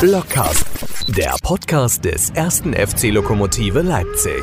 Blockcast, der Podcast des ersten FC Lokomotive Leipzig.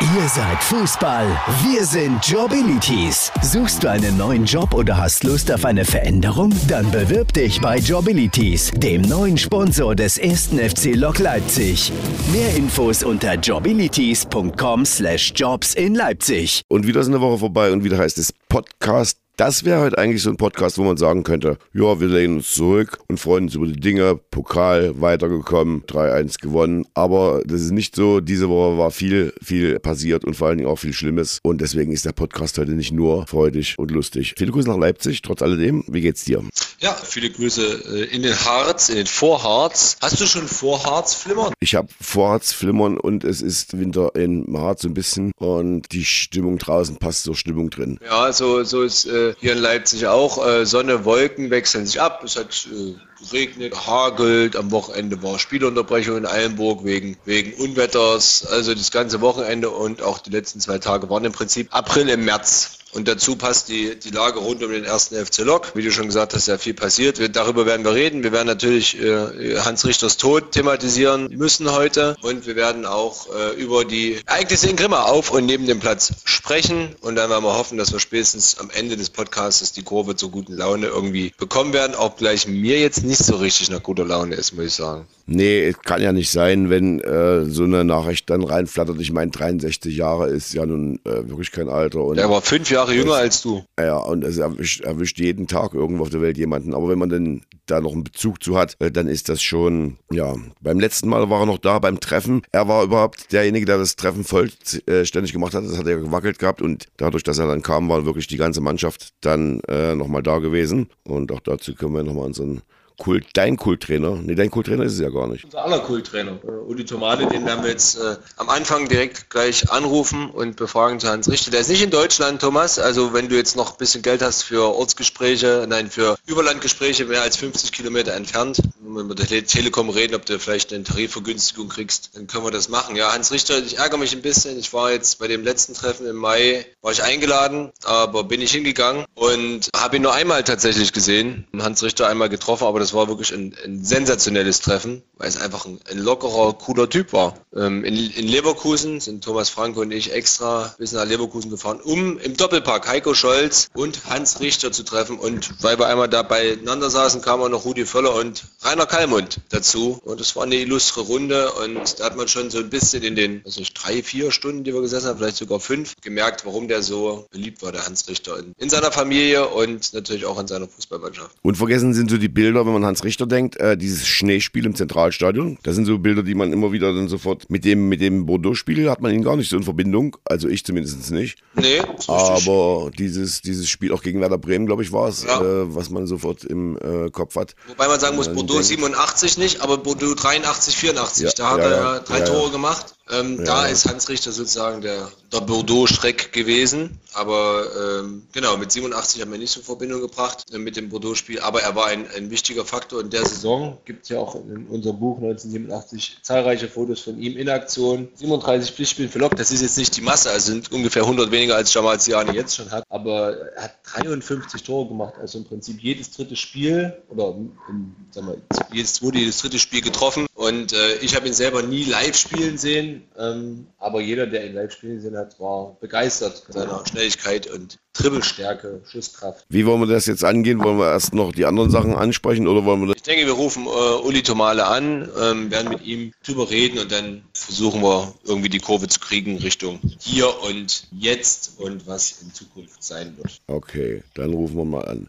Ihr seid Fußball, wir sind Jobilities. Suchst du einen neuen Job oder hast Lust auf eine Veränderung? Dann bewirb dich bei Jobilities, dem neuen Sponsor des ersten FC Lok Leipzig. Mehr Infos unter jobilities.com/jobs in Leipzig. Und wieder ist eine Woche vorbei und wieder heißt es Podcast das wäre heute eigentlich so ein Podcast, wo man sagen könnte, ja, wir lehnen uns zurück und freuen uns über die Dinge. Pokal weitergekommen, 3-1 gewonnen. Aber das ist nicht so. Diese Woche war viel, viel passiert und vor allen Dingen auch viel Schlimmes. Und deswegen ist der Podcast heute nicht nur freudig und lustig. Viele Grüße nach Leipzig, trotz alledem. Wie geht's dir? Ja, viele Grüße äh, in den Harz, in den Vorharz. Hast du schon Vorharz flimmern? Ich habe Vorharz flimmern und es ist Winter in Harz so ein bisschen und die Stimmung draußen passt zur Stimmung drin. Ja, so, so ist äh, hier in Leipzig auch. Äh, Sonne, Wolken wechseln sich ab. Es hat äh, geregnet, hagelt. Am Wochenende war Spielunterbrechung in Eilenburg wegen, wegen Unwetters. Also das ganze Wochenende und auch die letzten zwei Tage waren im Prinzip April im März. Und dazu passt die, die Lage rund um den ersten FC Lok. Wie du schon gesagt hast, sehr viel passiert. Wir, darüber werden wir reden. Wir werden natürlich äh, Hans Richters Tod thematisieren müssen heute. Und wir werden auch äh, über die Ereignisse in Grimma auf und neben dem Platz sprechen. Und dann werden wir hoffen, dass wir spätestens am Ende des Podcasts die Kurve zur guten Laune irgendwie bekommen werden. Auch gleich mir jetzt nicht so richtig nach guter Laune ist, muss ich sagen. Nee, kann ja nicht sein, wenn äh, so eine Nachricht dann reinflattert. Ich meine, 63 Jahre ist ja nun äh, wirklich kein Alter. Und er war fünf Jahre jünger als du. Ja, und es erwischt, erwischt, jeden Tag irgendwo auf der Welt jemanden. Aber wenn man dann da noch einen Bezug zu hat, äh, dann ist das schon, ja. Beim letzten Mal war er noch da beim Treffen. Er war überhaupt derjenige, der das Treffen vollständig gemacht hat. Das hat er gewackelt gehabt und dadurch, dass er dann kam, war wirklich die ganze Mannschaft dann äh, nochmal da gewesen. Und auch dazu können wir nochmal unseren Kult, dein Kulttrainer. Nee, dein Kulttrainer ist es ja gar nicht. Unser aller Kulttrainer. Äh, Uli Tomate, den werden wir jetzt äh, am Anfang direkt gleich anrufen und befragen zu Hans Richter. Der ist nicht in Deutschland, Thomas. Also wenn du jetzt noch ein bisschen Geld hast für Ortsgespräche, nein, für Überlandgespräche mehr als 50 Kilometer entfernt, wenn wir mit der Telekom reden, ob du vielleicht eine Tarifvergünstigung kriegst, dann können wir das machen. Ja, Hans Richter, ich ärgere mich ein bisschen. Ich war jetzt bei dem letzten Treffen im Mai, war ich eingeladen, aber bin ich hingegangen und habe ihn nur einmal tatsächlich gesehen. Hans Richter einmal getroffen, aber das war wirklich ein, ein sensationelles Treffen, weil es einfach ein, ein lockerer, cooler Typ war. Ähm, in, in, Leverkusen sind Thomas Franke und ich extra bis nach Leverkusen gefahren, um im Doppelpark Heiko Scholz und Hans Richter zu treffen. Und weil wir einmal da beieinander saßen, kam auch noch Rudi Völler und Rainer Kallmund dazu. Und es war eine illustre Runde und da hat man schon so ein bisschen in den also drei, vier Stunden, die wir gesessen haben, vielleicht sogar fünf, gemerkt, warum der so beliebt war, der Hans Richter, in, in seiner Familie und natürlich auch in seiner Fußballmannschaft. Und vergessen sind so die Bilder, wenn man Hans Richter denkt, äh, dieses Schneespiel im Zentralstadion. Das sind so Bilder, die man immer wieder dann sofort mit dem, mit dem Bordeaux-Spiel hat man ihn gar nicht so in Verbindung. Also ich zumindest nicht. Nee, Aber dieses, dieses Spiel auch gegen Werder Bremen, glaube ich, war es, ja. äh, was man sofort im äh, Kopf hat. Wobei man sagen muss, äh, Bordeaux 87 nicht, aber Bordeaux 83, 84. Ja, da hat ja, er drei Tore gemacht. Ähm, ja. Da ist Hans Richter sozusagen der, der Bordeaux-Schreck gewesen. Aber ähm, genau, mit 87 haben wir nicht so Verbindung gebracht äh, mit dem Bordeaux-Spiel. Aber er war ein, ein wichtiger Faktor in der Saison. Gibt es ja auch in unserem Buch 1987 zahlreiche Fotos von ihm in Aktion. 37 Pflichtspiele für Lok, das ist jetzt nicht die Masse, also sind ungefähr 100 weniger als Jamal Ziani jetzt schon hat. Aber er hat 53 Tore gemacht, also im Prinzip jedes dritte Spiel oder in, sagen wir, jedes zweite, jedes dritte Spiel getroffen. Und äh, ich habe ihn selber nie live spielen sehen, ähm, aber jeder, der ihn live spielen sehen hat, war begeistert von seiner Schnelligkeit und Dribbelstärke, Schusskraft. Wie wollen wir das jetzt angehen? Wollen wir erst noch die anderen Sachen ansprechen oder wollen wir das Ich denke, wir rufen äh, Uli Tomale an, ähm, werden mit ihm drüber reden und dann versuchen wir irgendwie die Kurve zu kriegen Richtung hier und jetzt und was in Zukunft sein wird. Okay, dann rufen wir mal an.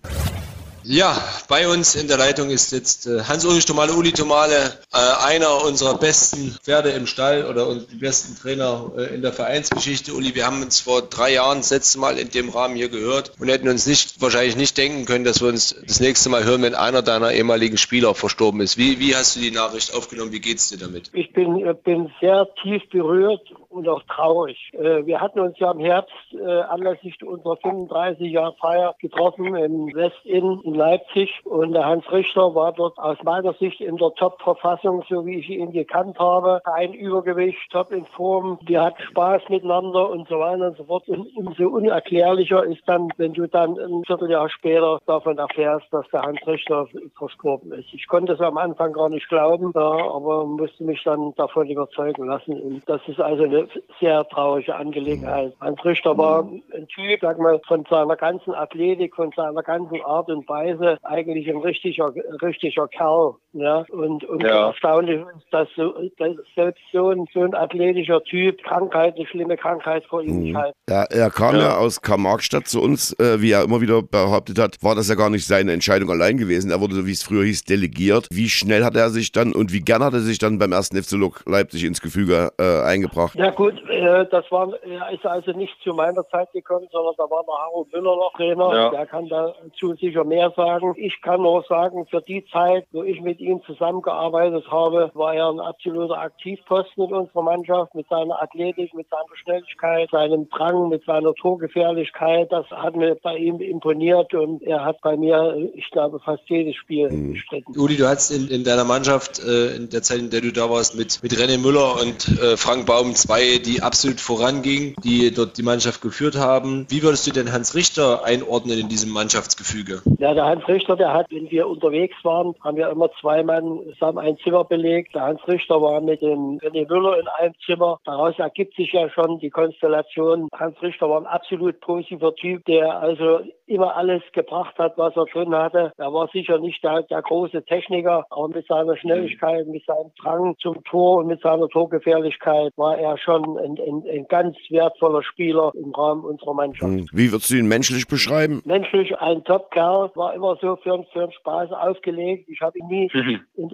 Ja, bei uns in der Leitung ist jetzt äh, Hans-Ulrich Tomale, Uli Tomale, äh, einer unserer besten Pferde im Stall oder die besten Trainer äh, in der Vereinsgeschichte. Uli, wir haben uns vor drei Jahren das letzte Mal in dem Rahmen hier gehört und hätten uns nicht, wahrscheinlich nicht denken können, dass wir uns das nächste Mal hören, wenn einer deiner ehemaligen Spieler verstorben ist. Wie, wie hast du die Nachricht aufgenommen? Wie geht's dir damit? Ich bin, bin sehr tief berührt und auch traurig. Äh, wir hatten uns ja im Herbst äh, anlässlich unserer 35 Jahre Feier getroffen im Westin in Leipzig und der Hans Richter war dort aus meiner Sicht in der Top-Verfassung, so wie ich ihn gekannt habe. Ein Übergewicht, top in Form, die hat Spaß miteinander und so weiter und so fort. Und umso unerklärlicher ist dann, wenn du dann ein Vierteljahr später davon erfährst, dass der Hans Richter verstorben ist. Ich konnte es am Anfang gar nicht glauben, ja, aber musste mich dann davon überzeugen lassen. Und das ist also eine sehr traurige Angelegenheit. Hans Richter war ein Typ, sag mal, von seiner ganzen Athletik, von seiner ganzen Art und Weise eigentlich ein richtiger, richtiger Kerl. Ja, und, und ja. erstaunlich ist, dass, so, dass selbst so ein, so ein athletischer Typ Krankheit, eine schlimme Krankheit vor ihm mhm. halt. Ja, er kam ja, ja aus Karl-Marx-Stadt zu uns, äh, wie er immer wieder behauptet hat, war das ja gar nicht seine Entscheidung allein gewesen. Er wurde, so wie es früher hieß, delegiert. Wie schnell hat er sich dann und wie gern hat er sich dann beim ersten FC Leipzig ins Gefüge äh, eingebracht? Ja gut, äh, das war, er ist also nicht zu meiner Zeit gekommen, sondern da war der Haro Müller noch Trainer. Ja. Der kann dazu sicher mehr sagen. Ich kann nur sagen, für die Zeit, wo ich mit ihm zusammengearbeitet habe, war er ein absoluter Aktivposten in unserer Mannschaft mit seiner Athletik, mit seiner Schnelligkeit, seinem Drang, mit seiner Torgefährlichkeit. Das hat mir bei ihm imponiert und er hat bei mir, ich glaube, fast jedes Spiel mhm. bestritten. Uli, du hattest in, in deiner Mannschaft äh, in der Zeit, in der du da warst, mit, mit René Müller und äh, Frank Baum zwei, die absolut vorangingen, die dort die Mannschaft geführt haben. Wie würdest du denn Hans Richter einordnen in diesem Mannschaftsgefüge? Ja, der Hans Richter, der hat, wenn wir unterwegs waren, haben wir immer zwei Mann zusammen ein Zimmer belegt. Der Hans Richter war mit dem René Müller in einem Zimmer. Daraus ergibt sich ja schon die Konstellation. Hans Richter war ein absolut positiver Typ, der also immer alles gebracht hat, was er drin hatte. Er war sicher nicht der, der große Techniker, aber mit seiner Schnelligkeit, mit seinem Drang zum Tor und mit seiner Torgefährlichkeit war er schon ein, ein, ein ganz wertvoller Spieler im Rahmen unserer Mannschaft. Hm. Wie würdest du ihn menschlich beschreiben? Menschlich ein Top-Kerl, war immer so für, für einen Spaß aufgelegt. Ich habe ihn nie mhm. in,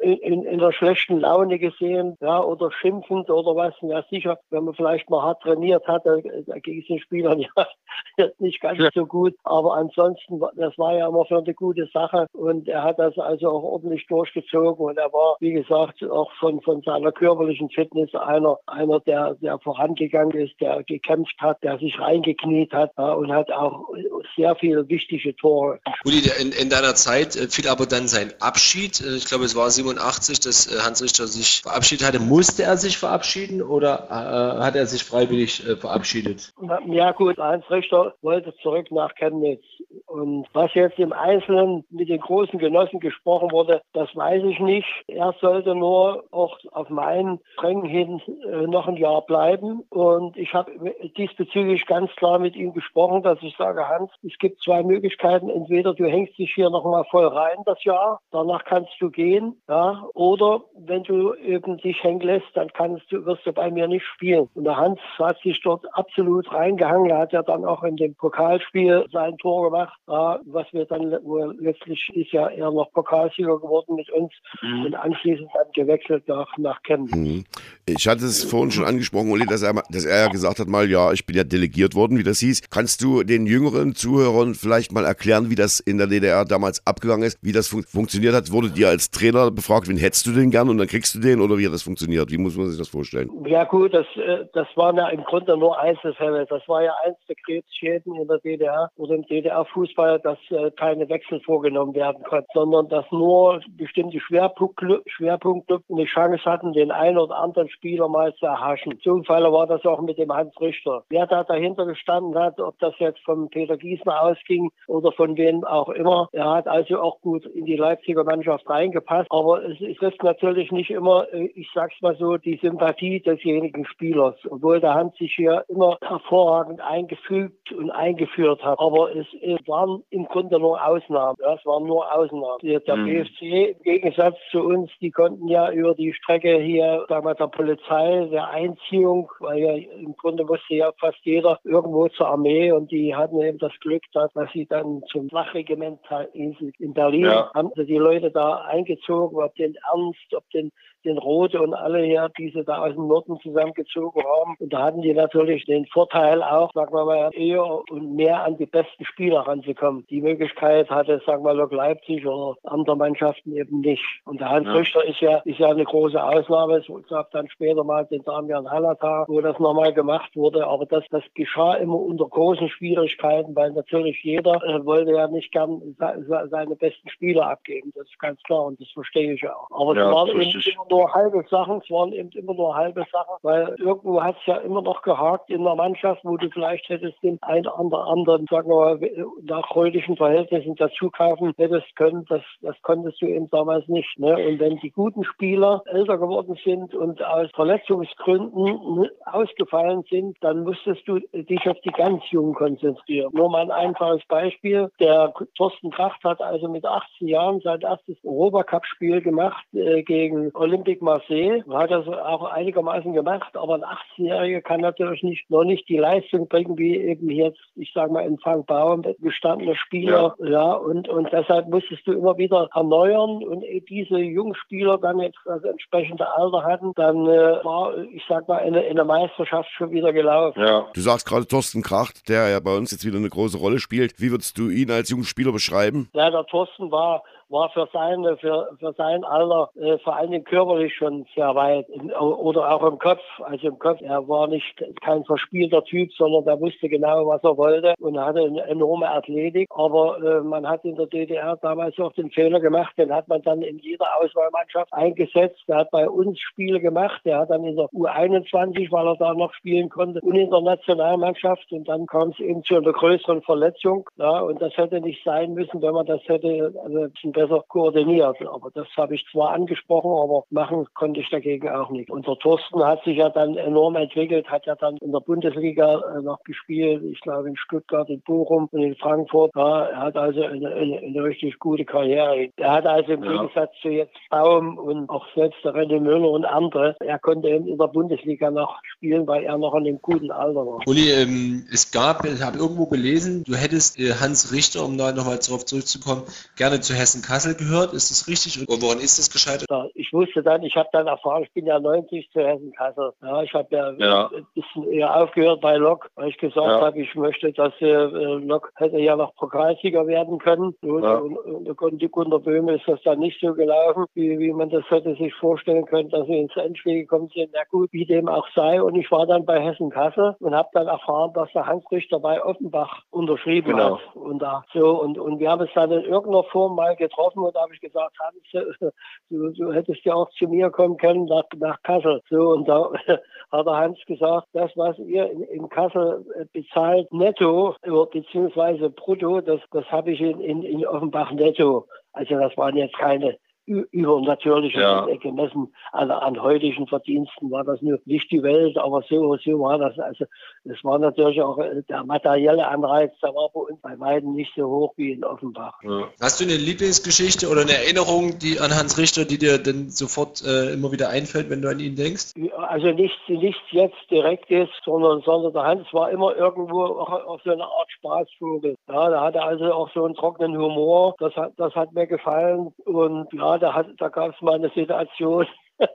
in, in, in, der schlechten Laune gesehen, ja, oder schimpfend oder was. Ja, sicher, wenn man vielleicht mal hart trainiert hat, da, da ging es den Spielern ja nicht ganz ja. so gut. Aber ansonsten, das war ja immer für eine gute Sache und er hat das also auch ordentlich durchgezogen und er war, wie gesagt, auch von, von seiner körperlichen Fitness einer, einer der, der vorangegangen ist, der gekämpft hat, der sich reingekniet hat ja, und hat auch sehr viele wichtige Tore. Uli, in, in deiner Zeit äh, fiel aber dann sein Abschied. Äh, ich glaube, es war 87, dass äh, Hans Richter sich verabschiedet hatte. Musste er sich verabschieden oder äh, hat er sich freiwillig äh, verabschiedet? Ja gut, Hans Richter wollte zurück nach Chemnitz. Und was jetzt im Einzelnen mit den großen Genossen gesprochen wurde, das weiß ich nicht. Er sollte nur auch auf meinen Drängen hin äh, noch ein Jahr bleiben. Und ich habe diesbezüglich ganz klar mit ihm gesprochen, dass ich sage, Hans, es gibt zwei Möglichkeiten. Entweder du hängst dich hier noch mal voll rein das Jahr, danach kannst du gehen, ja, oder wenn du eben dich hängen lässt, dann kannst du, wirst du bei mir nicht spielen. Und der Hans hat sich dort absolut reingehangen. Er hat ja dann auch in dem Pokalspiel sein Tor gemacht, was wir dann, wo letztlich ist ja er noch Pokalsieger geworden mit uns mhm. und anschließend dann gewechselt nach, nach Chemnitz. Mhm. Ich hatte es vorhin schon angesprochen, Uli, dass er, dass er ja gesagt hat mal, ja, ich bin ja delegiert worden, wie das hieß. Kannst du den jüngeren Zuhörern vielleicht mal erklären, wie das in der DDR damals abgegangen ist, wie das fun funktioniert hat? Wurde dir als Trainer befragt, wen hättest du denn gern und dann kriegst du den oder wie hat das funktioniert? Wie muss man sich das vorstellen? Ja gut, das, äh, das waren ja im Grunde nur Einzelfälle. Das war ja eins der Krebsschäden in der DDR oder im DDR-Fußball, dass äh, keine Wechsel vorgenommen werden konnten, sondern dass nur bestimmte Schwerpunktclubs Schwerpunkt eine Chance hatten, den einen oder anderen Spieler mal zu erhaschen. Ein Fall war das auch mit dem Hans Richter. Wer da dahinter gestanden hat, ob das jetzt von Peter Giesner ausging oder von wem auch immer, er hat also auch gut in die Leipziger Mannschaft reingepasst. Aber es ist natürlich nicht immer, äh, ich sag's mal so, die Sympathie desjenigen Spielers, obwohl der Hans sich hier immer hervorragend eingefügt und eingeführt hat. Aber es, es waren im Grunde nur Ausnahmen. Es waren nur Ausnahmen. Der mhm. BFC im Gegensatz zu uns, die konnten ja über die Strecke hier, sagen wir, der Polizei, der Einziehung, weil ja im Grunde musste ja fast jeder irgendwo zur Armee und die hatten eben das Glück, dass sie dann zum Flachregiment in Berlin ja. haben sie die Leute da eingezogen, ob den Ernst, ob den den Rote und alle hier, die sie da aus dem Norden zusammengezogen haben. Und da hatten die natürlich den Vorteil auch, sagen wir mal, eher und mehr an die besten Spieler ranzukommen. Die Möglichkeit hatte, sagen wir Lok Leipzig oder andere Mannschaften eben nicht. Und der Hans ja. Richter ist ja, ist ja eine große Ausnahme. Es gab dann später mal den Damian Halata, wo das nochmal gemacht wurde. Aber das, das geschah immer unter großen Schwierigkeiten, weil natürlich jeder äh, wollte ja nicht gern seine besten Spieler abgeben. Das ist ganz klar und das verstehe ich auch. Aber ja, es waren eben immer nur halbe Sachen. Es waren eben immer nur halbe Sachen, weil irgendwo hat es ja immer noch gehakt in der Mannschaft, wo du vielleicht hättest den ein oder anderen, sagen wir mal, nach heutigen Verhältnissen dazu kaufen hättest können. Das, das konntest du eben damals nicht. Ne? Und wenn die guten Spieler älter geworden sind und aus Verletzungsgründen ausgefallen sind, dann musstest du dich auf die ganz Jungen konzentrieren. Nur mal ein einfaches Beispiel. Der Thorsten Kracht hat also mit 18 Jahren sein erstes Europacup-Spiel gemacht äh, gegen Olympique Marseille. Hat das auch einigermaßen gemacht, aber ein 18-Jähriger kann natürlich nicht, noch nicht die Leistung bringen, wie eben jetzt, ich sage mal, in Frank Baum, gestandener Spieler. Ja, ja und, und deshalb musstest du immer wieder erneuern und diese jungen Spieler dann jetzt das entsprechende Alter hatten, dann äh, war, ich sag mal, eine, eine Meisterschaft schon wieder gelaufen. Ja. Du sagst gerade Thorsten Kracht, der ja bei uns jetzt wieder eine große Rolle spielt. Wie würdest du ihn als jungen Spieler beschreiben? Ja, der Thorsten war war für seine, für, für sein Alter äh, vor allen Dingen körperlich schon sehr weit in, oder auch im Kopf. Also im Kopf, er war nicht kein verspielter Typ, sondern er wusste genau, was er wollte und hatte eine enorme Athletik. Aber äh, man hat in der DDR damals auch den Fehler gemacht, den hat man dann in jeder Auswahlmannschaft eingesetzt. Der hat bei uns Spiele gemacht, der hat dann in der U21, weil er da noch spielen konnte, und in der Nationalmannschaft und dann kam es eben zu einer größeren Verletzung. Ja, und das hätte nicht sein müssen, wenn man das hätte also besser koordiniert. Aber das habe ich zwar angesprochen, aber machen konnte ich dagegen auch nicht. Und der Thorsten hat sich ja dann enorm entwickelt, hat ja dann in der Bundesliga äh, noch gespielt, ich glaube in Stuttgart, in Bochum und in Frankfurt. Ja, er hat also eine, eine, eine richtig gute Karriere. Er hat also im ja. Gegensatz zu jetzt Baum und auch selbst der René Müller und andere, er konnte eben in der Bundesliga noch spielen, weil er noch in einem guten Alter war. Uli, ähm, es gab, ich habe irgendwo gelesen, du hättest äh, Hans Richter, um da nochmal darauf zurückzukommen, gerne zu Hessen Kassel gehört. Ist das richtig? Und woran ist das gescheitert? Ja, ich wusste dann, ich habe dann erfahren, ich bin ja 90 zu Hessen Kassel. Ja, ich habe ja, ja, ein bisschen eher aufgehört bei Lok, weil ich gesagt ja. habe, ich möchte, dass äh, Lok hätte ja noch Pokalsieger werden können. Und, ja. und, und, Gunter Böhme ist das dann nicht so gelaufen, wie, wie man das hätte sich vorstellen können, dass wir ins Endspiel gekommen sind. Na gut, wie dem auch sei. Und ich war dann bei Hessen Kassel und habe dann erfahren, dass der Hans Richter bei Offenbach unterschrieben genau. hat. Und da so und, und wir haben es dann in irgendeiner Form mal getroffen getroffen und da habe ich gesagt, Hans, du, du, hättest ja auch zu mir kommen können nach, nach Kassel. So, und da hat der Hans gesagt, das, was ihr in, in Kassel äh, bezahlt netto, beziehungsweise brutto, das, das habe ich in, in, in Offenbach netto. Also das waren jetzt keine übernatürlich ja. gemessen an, an heutigen Verdiensten war das nur nicht die Welt, aber so, so war das. Also es war natürlich auch äh, der materielle Anreiz, der war bei uns bei weitem nicht so hoch wie in Offenbach. Ja. Hast du eine Lieblingsgeschichte oder eine Erinnerung, die an Hans Richter, die dir dann sofort äh, immer wieder einfällt, wenn du an ihn denkst? Also nichts, nichts jetzt direkt ist, sondern, sondern der Hans war immer irgendwo auch auf so eine Art Spaßvogel. Ja, da hatte also auch so einen trockenen Humor. Das hat, das hat mir gefallen und ja, da, da gab es mal eine Situation,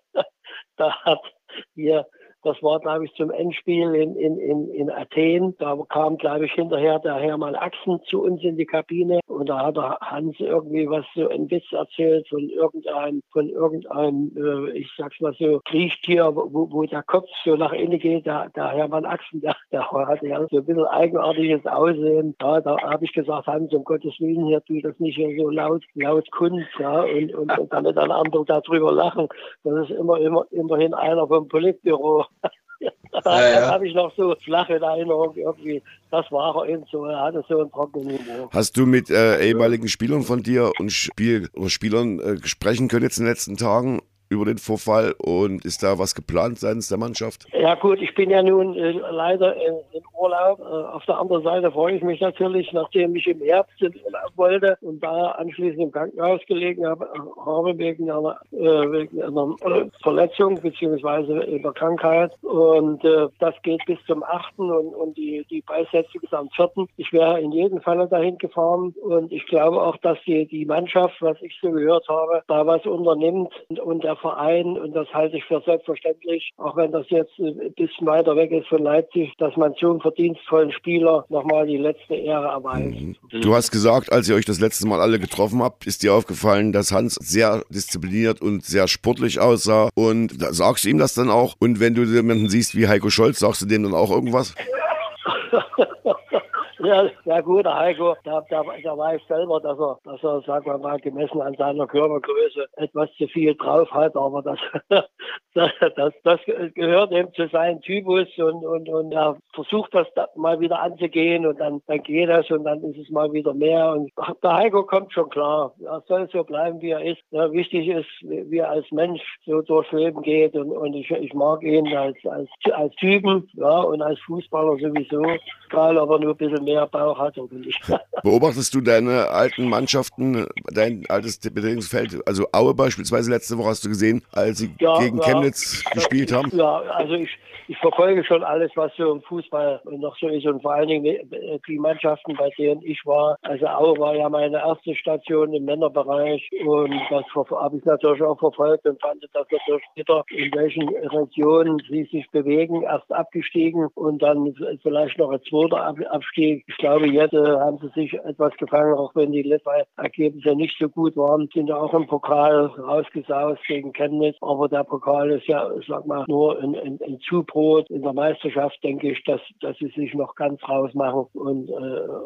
da hat hier das war, glaube ich, zum Endspiel in, in, in, in Athen. Da kam, glaube ich, hinterher der Hermann Axen zu uns in die Kabine und da hat der Hans irgendwie was so ein Witz erzählt von irgendeinem, von irgendeinem, äh, ich sag's mal so, Kriechtier, wo, wo der Kopf so nach innen geht. Der, der Hermann Axen, der, der hatte ja so ein bisschen eigenartiges Aussehen. Ja, da habe ich gesagt, Hans, um Gottes Willen, hier tu das nicht so laut, laut kund, ja, und, und, und damit dann andere darüber lachen. Das ist immer, immer, immerhin einer vom Politbüro da ja, ja. habe ich noch so flache Erinnerung irgendwie. Das war er eben so. Er hatte so einen trockenen Humor. Hast du mit äh, ehemaligen Spielern von dir und Spiel Spielern äh, sprechen können jetzt in den letzten Tagen über den Vorfall und ist da was geplant seitens der Mannschaft? Ja gut, ich bin ja nun äh, leider in, in Urlaub. Äh, auf der anderen Seite freue ich mich natürlich, nachdem ich im Herbst in Urlaub wollte und da anschließend im Krankenhaus gelegen habe, äh, habe wegen einer, äh, wegen einer Verletzung beziehungsweise einer Krankheit und äh, das geht bis zum 8. und, und die, die Beisetzung ist am 4. Ich wäre in jedem Falle dahin gefahren und ich glaube auch, dass die, die Mannschaft, was ich so gehört habe, da was unternimmt und, und der Verein und das halte ich für selbstverständlich, auch wenn das jetzt ein bisschen weiter weg ist von Leipzig, dass man so einem verdienstvollen Spieler nochmal die letzte Ehre erweist. Mhm. Du hast gesagt, als ihr euch das letzte Mal alle getroffen habt, ist dir aufgefallen, dass Hans sehr diszipliniert und sehr sportlich aussah. Und da sagst du ihm das dann auch? Und wenn du jemanden siehst wie Heiko Scholz, sagst du dem dann auch irgendwas? Ja, ja gut, der Heiko, da, da, da weiß selber, dass er, dass er, sagen wir mal, gemessen an seiner Körpergröße etwas zu viel drauf hat, aber das, das, das, das gehört eben zu seinem Typus und, und, und er versucht das mal wieder anzugehen und dann, dann geht das und dann ist es mal wieder mehr und der Heiko kommt schon klar. Er soll so bleiben, wie er ist. Ja, wichtig ist, wie er als Mensch so durchs Leben geht und, und ich, ich mag ihn als, als, als Typen, ja, und als Fußballer sowieso, egal ob er nur ein bisschen mehr Bauch hat oder nicht. Beobachtest du deine alten Mannschaften, dein altes Bedingungsfeld, also Aue beispielsweise letzte Woche hast du gesehen, als sie ja, gegen ja, Chemnitz gespielt haben? Ja, also ich, ich verfolge schon alles, was so im Fußball noch so ist und vor allen Dingen die Mannschaften, bei denen ich war. Also Aue war ja meine erste Station im Männerbereich und das habe ich natürlich auch verfolgt und fand das natürlich bitter, in welchen Regionen sie sich bewegen. Erst abgestiegen und dann vielleicht noch ein zweiter Abstieg ich glaube, jetzt äh, haben sie sich etwas gefangen, auch wenn die letzten Ergebnisse nicht so gut waren. Sind auch im Pokal rausgesaust gegen Chemnitz. Aber der Pokal ist ja, sag mal, nur ein, ein, ein Zubrot. In der Meisterschaft denke ich, dass, dass sie sich noch ganz rausmachen und äh,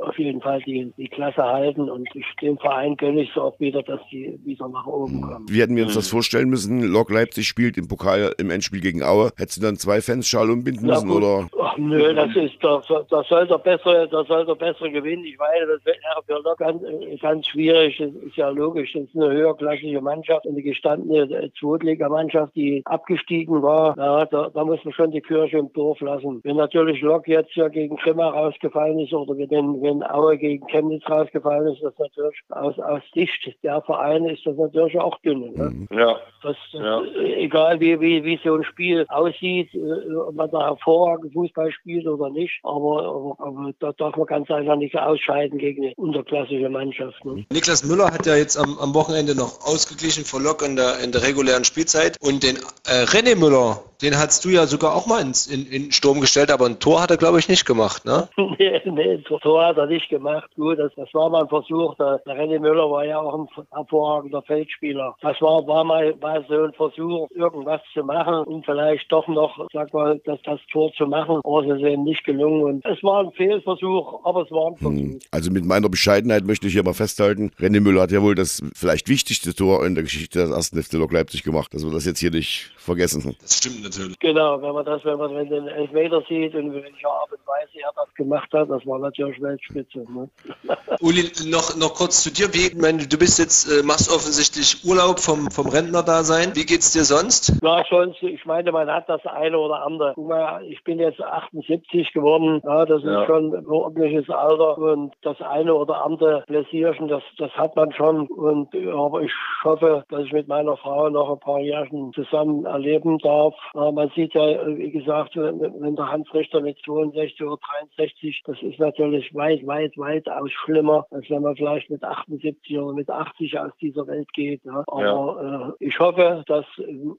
auf jeden Fall die, die Klasse halten. Und ich, dem Verein gönne ich es auch wieder, dass die wieder nach oben kommen. Wie hätten wir uns das vorstellen müssen? Lok Leipzig spielt im Pokal im Endspiel gegen Aue. Hättest du dann zwei Fans Schal umbinden müssen? Oder? Ach, nö, das ist doch, das soll doch besser, das soll der bessere gewinnen. Ich weiß, das wäre für Lok ganz, ganz schwierig. Das ist ja logisch. Das ist eine höherklassige Mannschaft, eine gestandene Zweitligamannschaft, die abgestiegen war. Ja, da, da muss man schon die Kirche im Dorf lassen. Wenn natürlich Lok jetzt ja gegen Grimma rausgefallen ist oder wenn, wenn Aue gegen Chemnitz rausgefallen ist, das natürlich aus, aus Sicht der Vereine ist das natürlich auch dünn. Ne? Mhm. Ja. Das, ja. Egal wie, wie, wie so ein Spiel aussieht, äh, ob man da hervorragend Fußball spielt oder nicht, aber, aber, aber da darf man ganz einfach nicht ausscheiden gegen eine unterklassische Mannschaft. Ne? Niklas Müller hat ja jetzt am, am Wochenende noch ausgeglichen vor Lok in der, in der regulären Spielzeit und den äh, René Müller, den hast du ja sogar auch mal ins, in, in Sturm gestellt, aber ein Tor hat er, glaube ich, nicht gemacht, ne? nee, nee, ein Tor hat er nicht gemacht. Gut, das, das war mal ein Versuch. Der, der René Müller war ja auch ein hervorragender Feldspieler. Das war, war mal, mal so ein Versuch, irgendwas zu machen und vielleicht doch noch, sag mal, das, das Tor zu machen, aber es ist eben nicht gelungen. Und es war ein Fehlversuch, aber es war ein Versuch. Hm, also mit meiner Bescheidenheit möchte ich hier mal festhalten, René Müller hat ja wohl das vielleicht wichtigste Tor in der Geschichte des ersten FC Lok Leipzig gemacht, dass wir das jetzt hier nicht vergessen. Das stimmt natürlich. Genau, wenn man das, wenn man wenn den Elfmeter sieht und welche Art und Weise er das gemacht hat, das war natürlich Weltspitze. Ne? Uli, noch, noch kurz zu dir. Wie, meine, du bist jetzt, äh, machst offensichtlich Urlaub vom, vom Rentner-Dasein. Wie geht's dir sonst? Ja, schon. Ich meine, man hat das eine oder andere. Guck mal, ich bin jetzt 78 geworden. Ja, das ja. ist schon ein ordentliches Alter. Und das eine oder andere Pläsierchen, das, das hat man schon. Und, aber ich hoffe, dass ich mit meiner Frau noch ein paar Jahre zusammen erleben darf man sieht ja, wie gesagt, wenn der Hans Richter mit 62 oder 63, das ist natürlich weit, weit, weit aus schlimmer, als wenn man vielleicht mit 78 oder mit 80 aus dieser Welt geht. Ja. Aber ja. Äh, ich hoffe, dass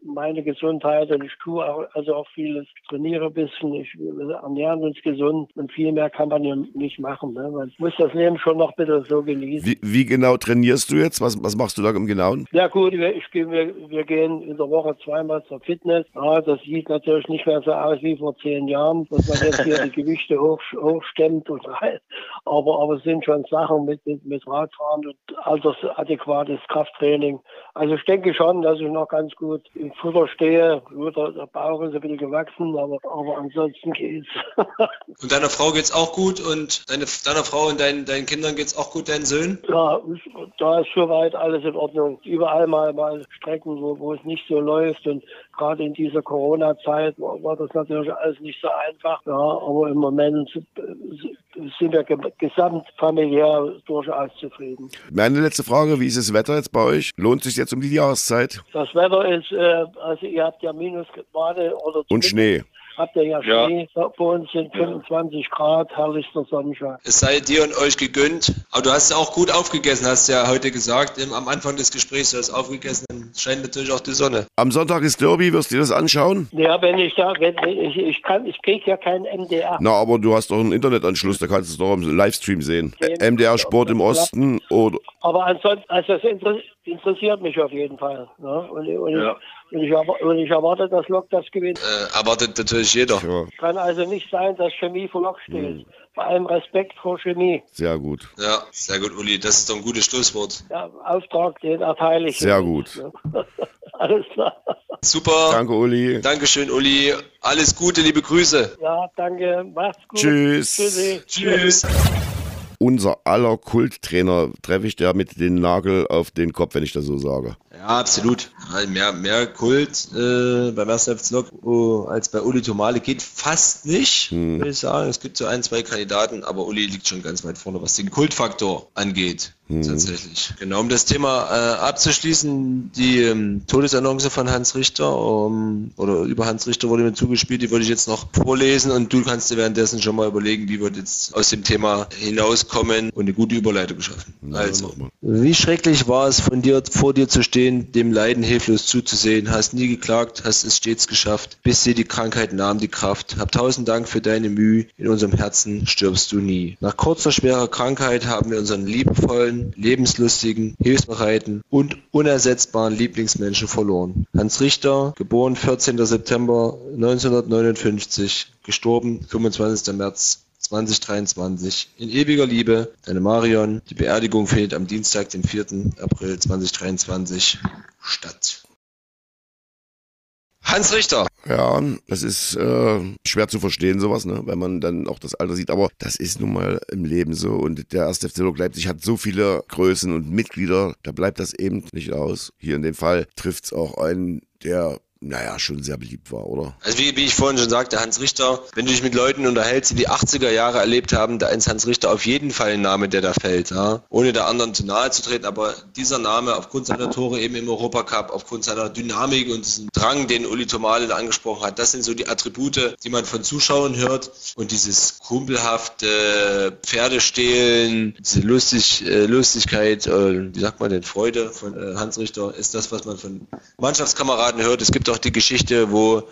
meine Gesundheit und ich tue auch, also auch vieles, trainiere ein bisschen, ich, wir ernähren uns gesund und viel mehr kann man ja nicht machen. Ne? Man muss das Leben schon noch ein bisschen so genießen. Wie, wie genau trainierst du jetzt? Was, was machst du da im Genauen? Ja gut, wir, ich, wir, wir gehen in der Woche zweimal zur Fitness. Ja, das sieht natürlich nicht mehr so aus wie vor zehn Jahren, dass man jetzt hier die Gewichte hoch, hochstemmt und aber, aber es sind schon Sachen mit, mit, mit Radfahren und altersadäquates Krafttraining. Also ich denke schon, dass ich noch ganz gut im Futter stehe. Gut, der Bauch ist ein bisschen gewachsen, aber, aber ansonsten geht's. und deiner Frau geht's auch gut und deine, deiner Frau und deinen, deinen Kindern geht's auch gut, deinen Söhnen? Ja, da ist soweit alles in Ordnung. Überall mal, mal Strecken, wo, wo es nicht so läuft und gerade in dieser Corona-Zeit war das natürlich alles nicht so einfach. Ja, aber im Moment sind wir gesamtfamiliär durchaus zufrieden. Meine letzte Frage, wie ist das Wetter jetzt bei euch? Lohnt sich jetzt um die Jahreszeit? Das Wetter ist, äh, also ihr habt ja Minusgrade oder und Schnee. Habt ihr ja Schnee. Ja. Bei uns sind 25 Grad, herrlichster Sonnenschein. Es sei dir und euch gegönnt. Aber du hast ja auch gut aufgegessen, hast ja heute gesagt. Am Anfang des Gesprächs, du hast aufgegessen, dann scheint natürlich auch die Sonne. Am Sonntag ist Derby, wirst du dir das anschauen? Ja, wenn ich da, wenn ich, ich kann, ich kriege ja keinen MDR. Na, aber du hast doch einen Internetanschluss, da kannst du es doch im Livestream sehen. MDR Sport im Osten oder. Aber ansonsten, also das interessiert mich auf jeden Fall. Ne? Und, und, ja. ich, und, ich, und, ich, erwarte, dass Lok das gewinnt. Äh, erwartet natürlich jeder. Ja. Kann also nicht sein, dass Chemie vor Lok steht. Hm. Bei allem Respekt vor Chemie. Sehr gut. Ja, sehr gut, Uli. Das ist doch ein gutes Schlusswort. Ja, Auftrag, den erteile ich. Sehr gut. Alles klar. Super. Danke, Uli. Dankeschön, Uli. Alles Gute, liebe Grüße. Ja, danke. Mach's gut. Tschüss. Tschüssi. Tschüss. Unser aller Kulttrainer treffe ich der mit dem Nagel auf den Kopf, wenn ich das so sage. Ja, absolut. Mehr, mehr Kult äh, beim 1. FC Lok oh, als bei Uli Tomale geht fast nicht, hm. würde ich sagen. Es gibt so ein, zwei Kandidaten, aber Uli liegt schon ganz weit vorne, was den Kultfaktor angeht. Hm. Tatsächlich. Genau, um das Thema äh, abzuschließen, die ähm, Todesannonce von Hans Richter um, oder über Hans Richter wurde mir zugespielt, die würde ich jetzt noch vorlesen und du kannst dir währenddessen schon mal überlegen, wie wir jetzt aus dem Thema hinauskommen und eine gute Überleitung schaffen. Ja, also, wie schrecklich war es von dir, vor dir zu stehen, dem Leiden hilflos zuzusehen, hast nie geklagt, hast es stets geschafft, bis dir die Krankheit nahm die Kraft. Hab tausend Dank für deine Mühe, in unserem Herzen stirbst du nie. Nach kurzer, schwerer Krankheit haben wir unseren liebevollen lebenslustigen, hilfsbereiten und unersetzbaren Lieblingsmenschen verloren. Hans Richter, geboren 14. September 1959, gestorben 25. März 2023. In ewiger Liebe, deine Marion. Die Beerdigung findet am Dienstag, den 4. April 2023 statt. Hans Richter. Ja, das ist äh, schwer zu verstehen, sowas, ne? wenn man dann auch das Alter sieht. Aber das ist nun mal im Leben so. Und der erste FC Leipzig hat so viele Größen und Mitglieder, da bleibt das eben nicht aus. Hier in dem Fall trifft es auch einen, der naja, schon sehr beliebt war, oder? Also wie, wie ich vorhin schon sagte, Hans Richter, wenn du dich mit Leuten unterhältst, die die 80er Jahre erlebt haben, da ist Hans Richter auf jeden Fall ein Name, der da fällt, ja? ohne der anderen zu nahe zu treten, aber dieser Name aufgrund seiner Tore eben im Europacup, aufgrund seiner Dynamik und diesem Drang, den Uli Tomale da angesprochen hat, das sind so die Attribute, die man von Zuschauern hört und dieses kumpelhafte Pferdestehlen, diese Lustig, äh, Lustigkeit, äh, wie sagt man denn, Freude von äh, Hans Richter, ist das, was man von Mannschaftskameraden hört. Es gibt auch die Geschichte, wo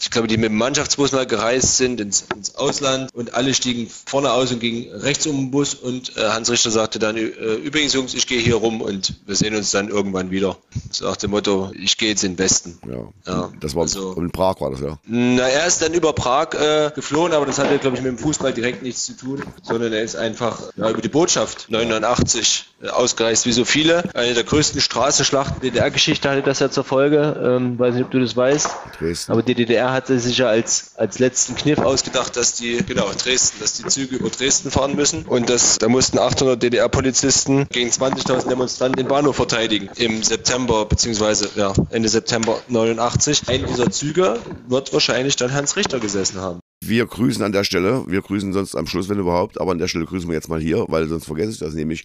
ich glaube, die mit dem Mannschaftsbus mal gereist sind ins, ins Ausland und alle stiegen vorne aus und gingen rechts um den Bus und äh, Hans Richter sagte dann, äh, übrigens Jungs, ich gehe hier rum und wir sehen uns dann irgendwann wieder. So nach dem Motto, ich gehe jetzt in den Westen. Ja, ja. das war also, in Prag war das ja. Na, er ist dann über Prag äh, geflohen, aber das hatte, glaube ich, mit dem Fußball direkt nichts zu tun, sondern er ist einfach ja, über die Botschaft 89 äh, ausgereist, wie so viele. Eine der größten Straßenschlachten DDR-Geschichte hatte das ja zur Folge. Ähm, weiß nicht, ob du das weißt. Dresden. Aber die DDR hatte sich ja als, als letzten Kniff ausgedacht, dass die, genau, Dresden, dass die Züge über Dresden fahren müssen. Und das, da mussten 800 DDR-Polizisten gegen 20.000 Demonstranten den Bahnhof verteidigen. Im September, beziehungsweise ja, Ende September 89. Ein dieser Züge wird wahrscheinlich dann Hans Richter gesessen haben. Wir grüßen an der Stelle, wir grüßen sonst am Schluss, wenn überhaupt, aber an der Stelle grüßen wir jetzt mal hier, weil sonst vergesse ich das nämlich.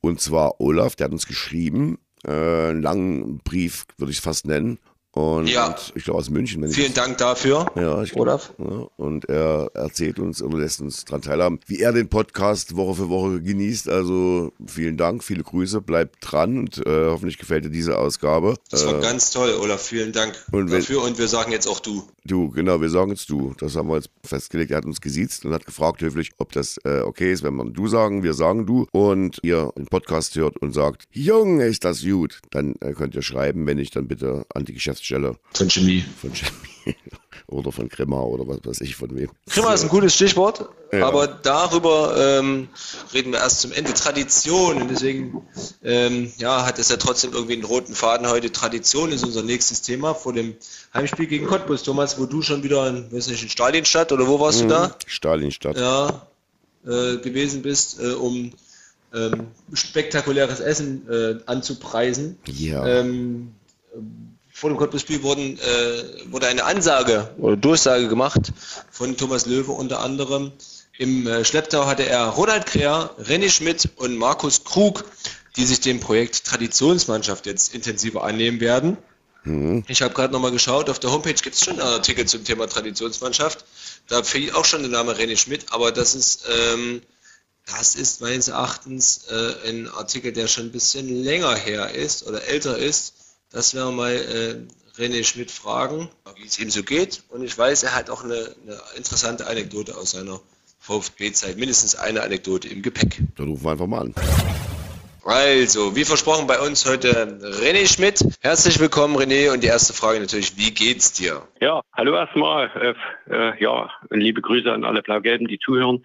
Und zwar Olaf, der hat uns geschrieben, äh, einen langen Brief, würde ich es fast nennen. Und, ja. ich glaube aus München. Vielen Dank dafür, ja, ich glaub, Olaf. Ja, und er erzählt uns oder lässt uns daran teilhaben, wie er den Podcast Woche für Woche genießt. Also vielen Dank, viele Grüße, bleibt dran und äh, hoffentlich gefällt dir diese Ausgabe. Das war äh, ganz toll, Olaf. Vielen Dank und dafür und wir sagen jetzt auch du. Du, genau, wir sagen jetzt du. Das haben wir jetzt festgelegt. Er hat uns gesiezt und hat gefragt höflich, ob das äh, okay ist, wenn man du sagen. Wir sagen du und ihr den Podcast hört und sagt, Junge, ist das gut. Dann äh, könnt ihr schreiben, wenn ich dann bitte an die Geschäftsstelle Stelle. Von Chemie. Von Chemie. oder von Grimma oder was weiß ich von wem. Grimma ist ein gutes Stichwort, ja. aber darüber ähm, reden wir erst zum Ende. Tradition und deswegen ähm, ja, hat es ja trotzdem irgendwie einen roten Faden heute. Tradition ist unser nächstes Thema vor dem Heimspiel gegen Cottbus. Thomas, wo du schon wieder in, weiß nicht, in Stalinstadt oder wo warst mhm. du da? Stalinstadt. Ja, äh, gewesen bist, äh, um ähm, spektakuläres Essen äh, anzupreisen. Ja. Ähm, vor dem Cottbus-Spiel wurden, äh, wurde eine Ansage oder Durchsage gemacht von Thomas Löwe unter anderem. Im äh, Schlepptau hatte er Ronald Kreher, René Schmidt und Markus Krug, die sich dem Projekt Traditionsmannschaft jetzt intensiver annehmen werden. Mhm. Ich habe gerade nochmal geschaut, auf der Homepage gibt es schon einen Artikel zum Thema Traditionsmannschaft. Da fehlt auch schon der Name René Schmidt, aber das ist, ähm, das ist meines Erachtens äh, ein Artikel, der schon ein bisschen länger her ist oder älter ist. Das werden wir mal äh, René Schmidt fragen, wie es ihm so geht. Und ich weiß, er hat auch eine, eine interessante Anekdote aus seiner VfB-Zeit, mindestens eine Anekdote im Gepäck. Dann rufen wir einfach mal an. Also, wie versprochen bei uns heute René Schmidt. Herzlich willkommen, René. Und die erste Frage natürlich, wie geht's dir? Ja, hallo erstmal. Äh, äh, ja, liebe Grüße an alle Blau-Gelben, die zuhören.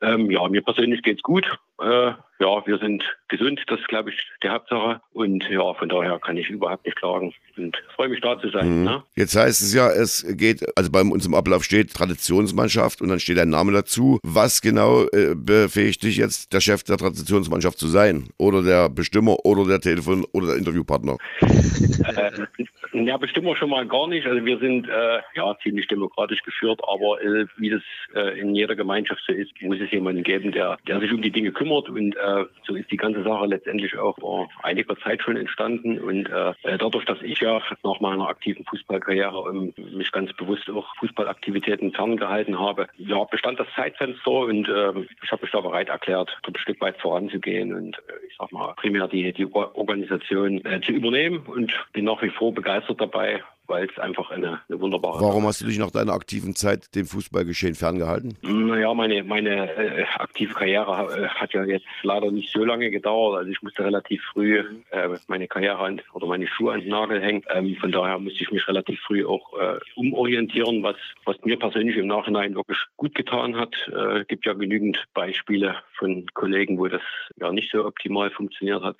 Ähm, ja, mir persönlich geht's gut. Äh, ja, wir sind gesund, das ist, glaube ich, die Hauptsache. Und ja, von daher kann ich überhaupt nicht klagen und freue mich da zu sein. Mhm. Ne? Jetzt heißt es ja, es geht, also bei uns im Ablauf steht Traditionsmannschaft und dann steht ein Name dazu. Was genau äh, befähigt dich jetzt, der Chef der Traditionsmannschaft zu sein? Oder der Bestimmer oder der Telefon- oder der Interviewpartner? äh, ja, bestimmen wir schon mal gar nicht. Also wir sind äh, ja ziemlich demokratisch geführt, aber äh, wie das äh, in jeder Gemeinschaft so ist, muss es jemanden geben, der, der sich um die Dinge kümmert. Und äh, so ist die ganze Sache letztendlich auch vor einiger Zeit schon entstanden. Und äh, dadurch, dass ich ja nach meiner aktiven Fußballkarriere ähm, mich ganz bewusst auch Fußballaktivitäten ferngehalten habe, ja, bestand das Zeitfenster und äh, ich habe mich da bereit erklärt, ein Stück weit voranzugehen und äh, ich sag mal primär die, die Organisation äh, zu übernehmen und bin nach wie vor begeistert dabei, weil es einfach eine, eine wunderbare. Warum hast du dich nach deiner aktiven Zeit dem Fußballgeschehen ferngehalten? Naja, meine, meine äh, aktive Karriere äh, hat ja jetzt leider nicht so lange gedauert. Also ich musste relativ früh äh, meine Karriere an, oder meine Schuhe an den Nagel hängen. Ähm, von daher musste ich mich relativ früh auch äh, umorientieren, was, was mir persönlich im Nachhinein wirklich gut getan hat. Es äh, gibt ja genügend Beispiele von Kollegen, wo das ja nicht so optimal funktioniert hat.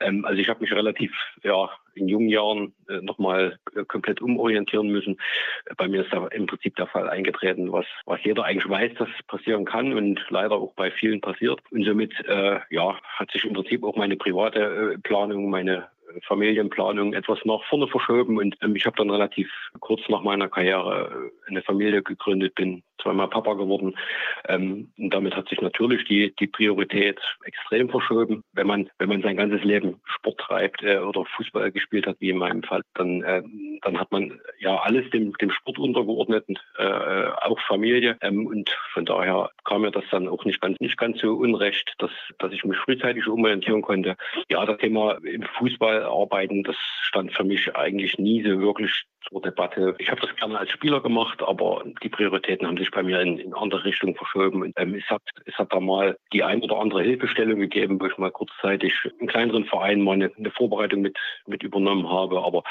Ähm, also ich habe mich relativ ja, in jungen Jahren äh, nochmal äh, komplett umorientieren müssen. Bei mir ist da im Prinzip der Fall eingetreten, was, was jeder eigentlich weiß, dass es passieren kann und leider auch bei vielen passiert. Und somit äh, ja, hat sich im Prinzip auch meine private äh, Planung, meine Familienplanung etwas nach vorne verschoben und ähm, ich habe dann relativ kurz nach meiner Karriere äh, eine Familie gegründet, bin zweimal Papa geworden. Ähm, und damit hat sich natürlich die, die Priorität extrem verschoben. Wenn man, wenn man sein ganzes Leben Sport treibt äh, oder Fußball gespielt hat, wie in meinem Fall, dann, äh, dann hat man ja alles dem, dem Sport untergeordnet, äh, auch Familie. Ähm, und von daher kam mir das dann auch nicht ganz, nicht ganz so unrecht, dass, dass ich mich frühzeitig umorientieren konnte. Ja, das Thema im Fußball arbeiten, das stand für mich eigentlich nie so wirklich zur Debatte. Ich habe das gerne als Spieler gemacht, aber die Prioritäten haben sich bei mir in, in andere Richtungen verschoben. Und, ähm, es, hat, es hat da mal die ein oder andere Hilfestellung gegeben, wo ich mal kurzzeitig in kleineren Vereinen mal eine, eine Vorbereitung mit, mit übernommen habe. Aber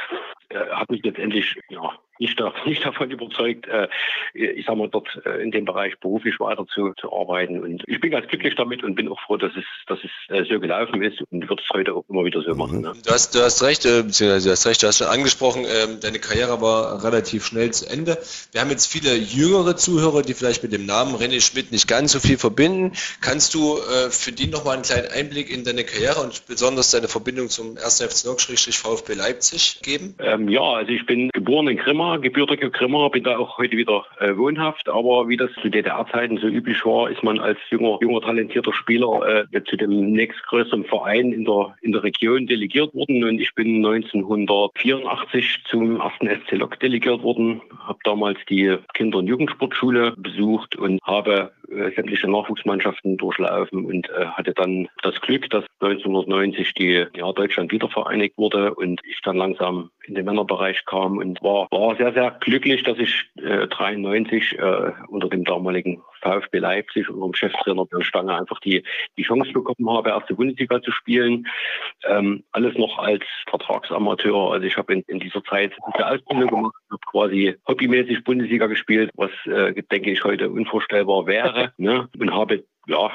äh, hat mich letztendlich ja, nicht, da, nicht davon überzeugt, äh, ich sag mal, dort äh, in dem Bereich beruflich weiter zu, zu arbeiten. Und ich bin ganz glücklich damit und bin auch froh, dass es, dass es äh, so gelaufen ist und wird es heute auch immer wieder so machen. Ne? Du, hast, du hast recht, äh, beziehungsweise du hast recht, du hast schon angesprochen, äh, deine Karriere war relativ schnell zu Ende. Wir haben jetzt viele jüngere Zuhörer, die vielleicht mit dem Namen René Schmidt nicht ganz so viel verbinden. Kannst du äh, für die nochmal einen kleinen Einblick in deine Karriere und besonders deine Verbindung zum 1. FC Nord-VfB Leipzig geben? Ähm, ja, also ich bin geboren in Grimma, gebürtige Grimmer, bin da auch heute wieder äh, wohnhaft. Aber wie das zu DDR-Zeiten so üblich war, ist man als junger, junger talentierter Spieler äh, zu dem nächstgrößeren Verein in der, in der Region delegiert worden. Und ich bin 1984 zum ersten FC Lok delegiert worden, habe damals die Kinder- und Jugendsportschule besucht und habe äh, sämtliche Nachwuchsmannschaften durchlaufen und äh, hatte dann das Glück, dass 1990 die ja, Deutschland wiedervereinigt wurde und ich dann langsam in den Männerbereich kam und war, war sehr, sehr glücklich, dass ich äh, 93 äh, unter dem damaligen VfB Leipzig unter dem Cheftrainer Björn Stange einfach die, die Chance bekommen habe, erste Bundesliga zu spielen. Ähm, alles noch als Vertragsamateur. Also ich habe in, in dieser Zeit gute Ausbildung gemacht, habe quasi hobbymäßig Bundesliga gespielt, was äh, denke ich heute unvorstellbar wäre. Ne? Und habe ja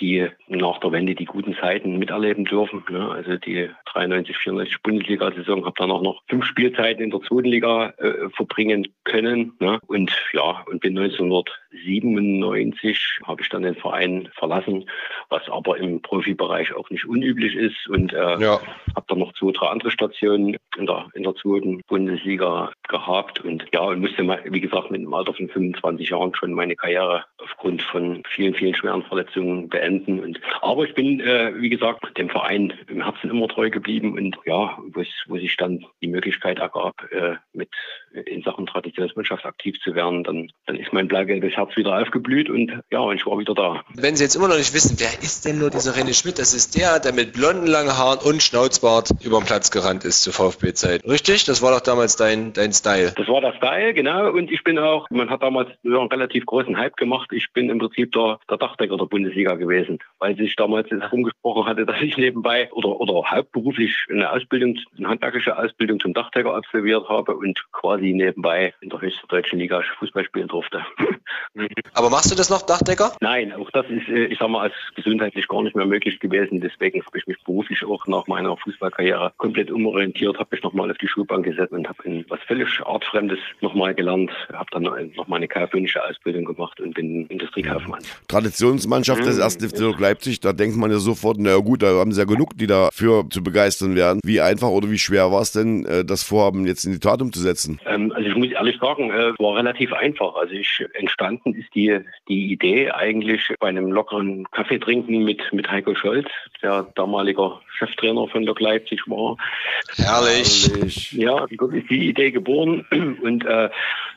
die nach der Wende die guten Zeiten miterleben dürfen. Ne? Also die 93, 94 Bundesliga-Saison habe dann auch noch fünf Spielzeiten in der zweiten Liga äh, verbringen können. Ne? Und ja, und bin 1997 habe ich dann den Verein verlassen, was aber im Profibereich auch nicht unüblich ist. Und äh, ja. habe dann noch zwei, drei andere Stationen in der, in der zweiten Bundesliga gehabt. Und ja, und musste mal, wie gesagt, mit einem Alter von 25 Jahren schon meine Karriere aufgrund von vielen, vielen schweren Verletzungen beenden. Und, aber ich bin, äh, wie gesagt, dem Verein im Herzen immer treu geblieben und ja, wo sich dann die Möglichkeit ergab, äh, mit in Sachen Traditionsmannschaft aktiv zu werden, dann, dann ist mein blau-gelbes Herz wieder aufgeblüht und ja, und ich war wieder da. Wenn Sie jetzt immer noch nicht wissen, wer ist denn nur dieser René Schmidt? Das ist der, der mit blonden langen Haaren und Schnauzbart über den Platz gerannt ist zur VfB-Zeit. Richtig? Das war doch damals dein, dein Style. Das war der Style, genau. Und ich bin auch, man hat damals einen relativ großen Hype gemacht. Ich bin im Prinzip der, der Dachdecker der Bundesliga gewesen, weil sich damals herumgesprochen hatte, dass ich nebenbei oder, oder hauptberuflich eine Ausbildung, eine handwerkliche Ausbildung zum Dachdecker absolviert habe und quasi nebenbei in der höchsten deutschen Liga Fußball spielen durfte. Aber machst du das noch, Dachdecker? Nein, auch das ist, äh, ich sag mal, als gesundheitlich gar nicht mehr möglich gewesen. Deswegen habe ich mich beruflich auch nach meiner Fußballkarriere komplett umorientiert, habe mich nochmal auf die Schulbank gesetzt und habe was völlig artfremdes nochmal gelernt, habe dann nochmal eine kaufmännische Ausbildung gemacht und bin Industriekaufmann. Traditionsmannschaft des 1. FC Leipzig, da denkt man ja sofort, na gut, da haben sie ja genug, die dafür zu begeistern wären. Wie einfach oder wie schwer war es denn, äh, das Vorhaben jetzt in die Tat umzusetzen? Ähm, also ich muss ehrlich sagen, äh, es war relativ einfach. Also ich entstanden ist die, die Idee eigentlich bei einem lockeren Kaffee trinken mit, mit Heiko Scholz, der damaliger Cheftrainer von Lok Leipzig war. Herrlich. Herrlich. Ja, dort ist die Idee geboren und äh,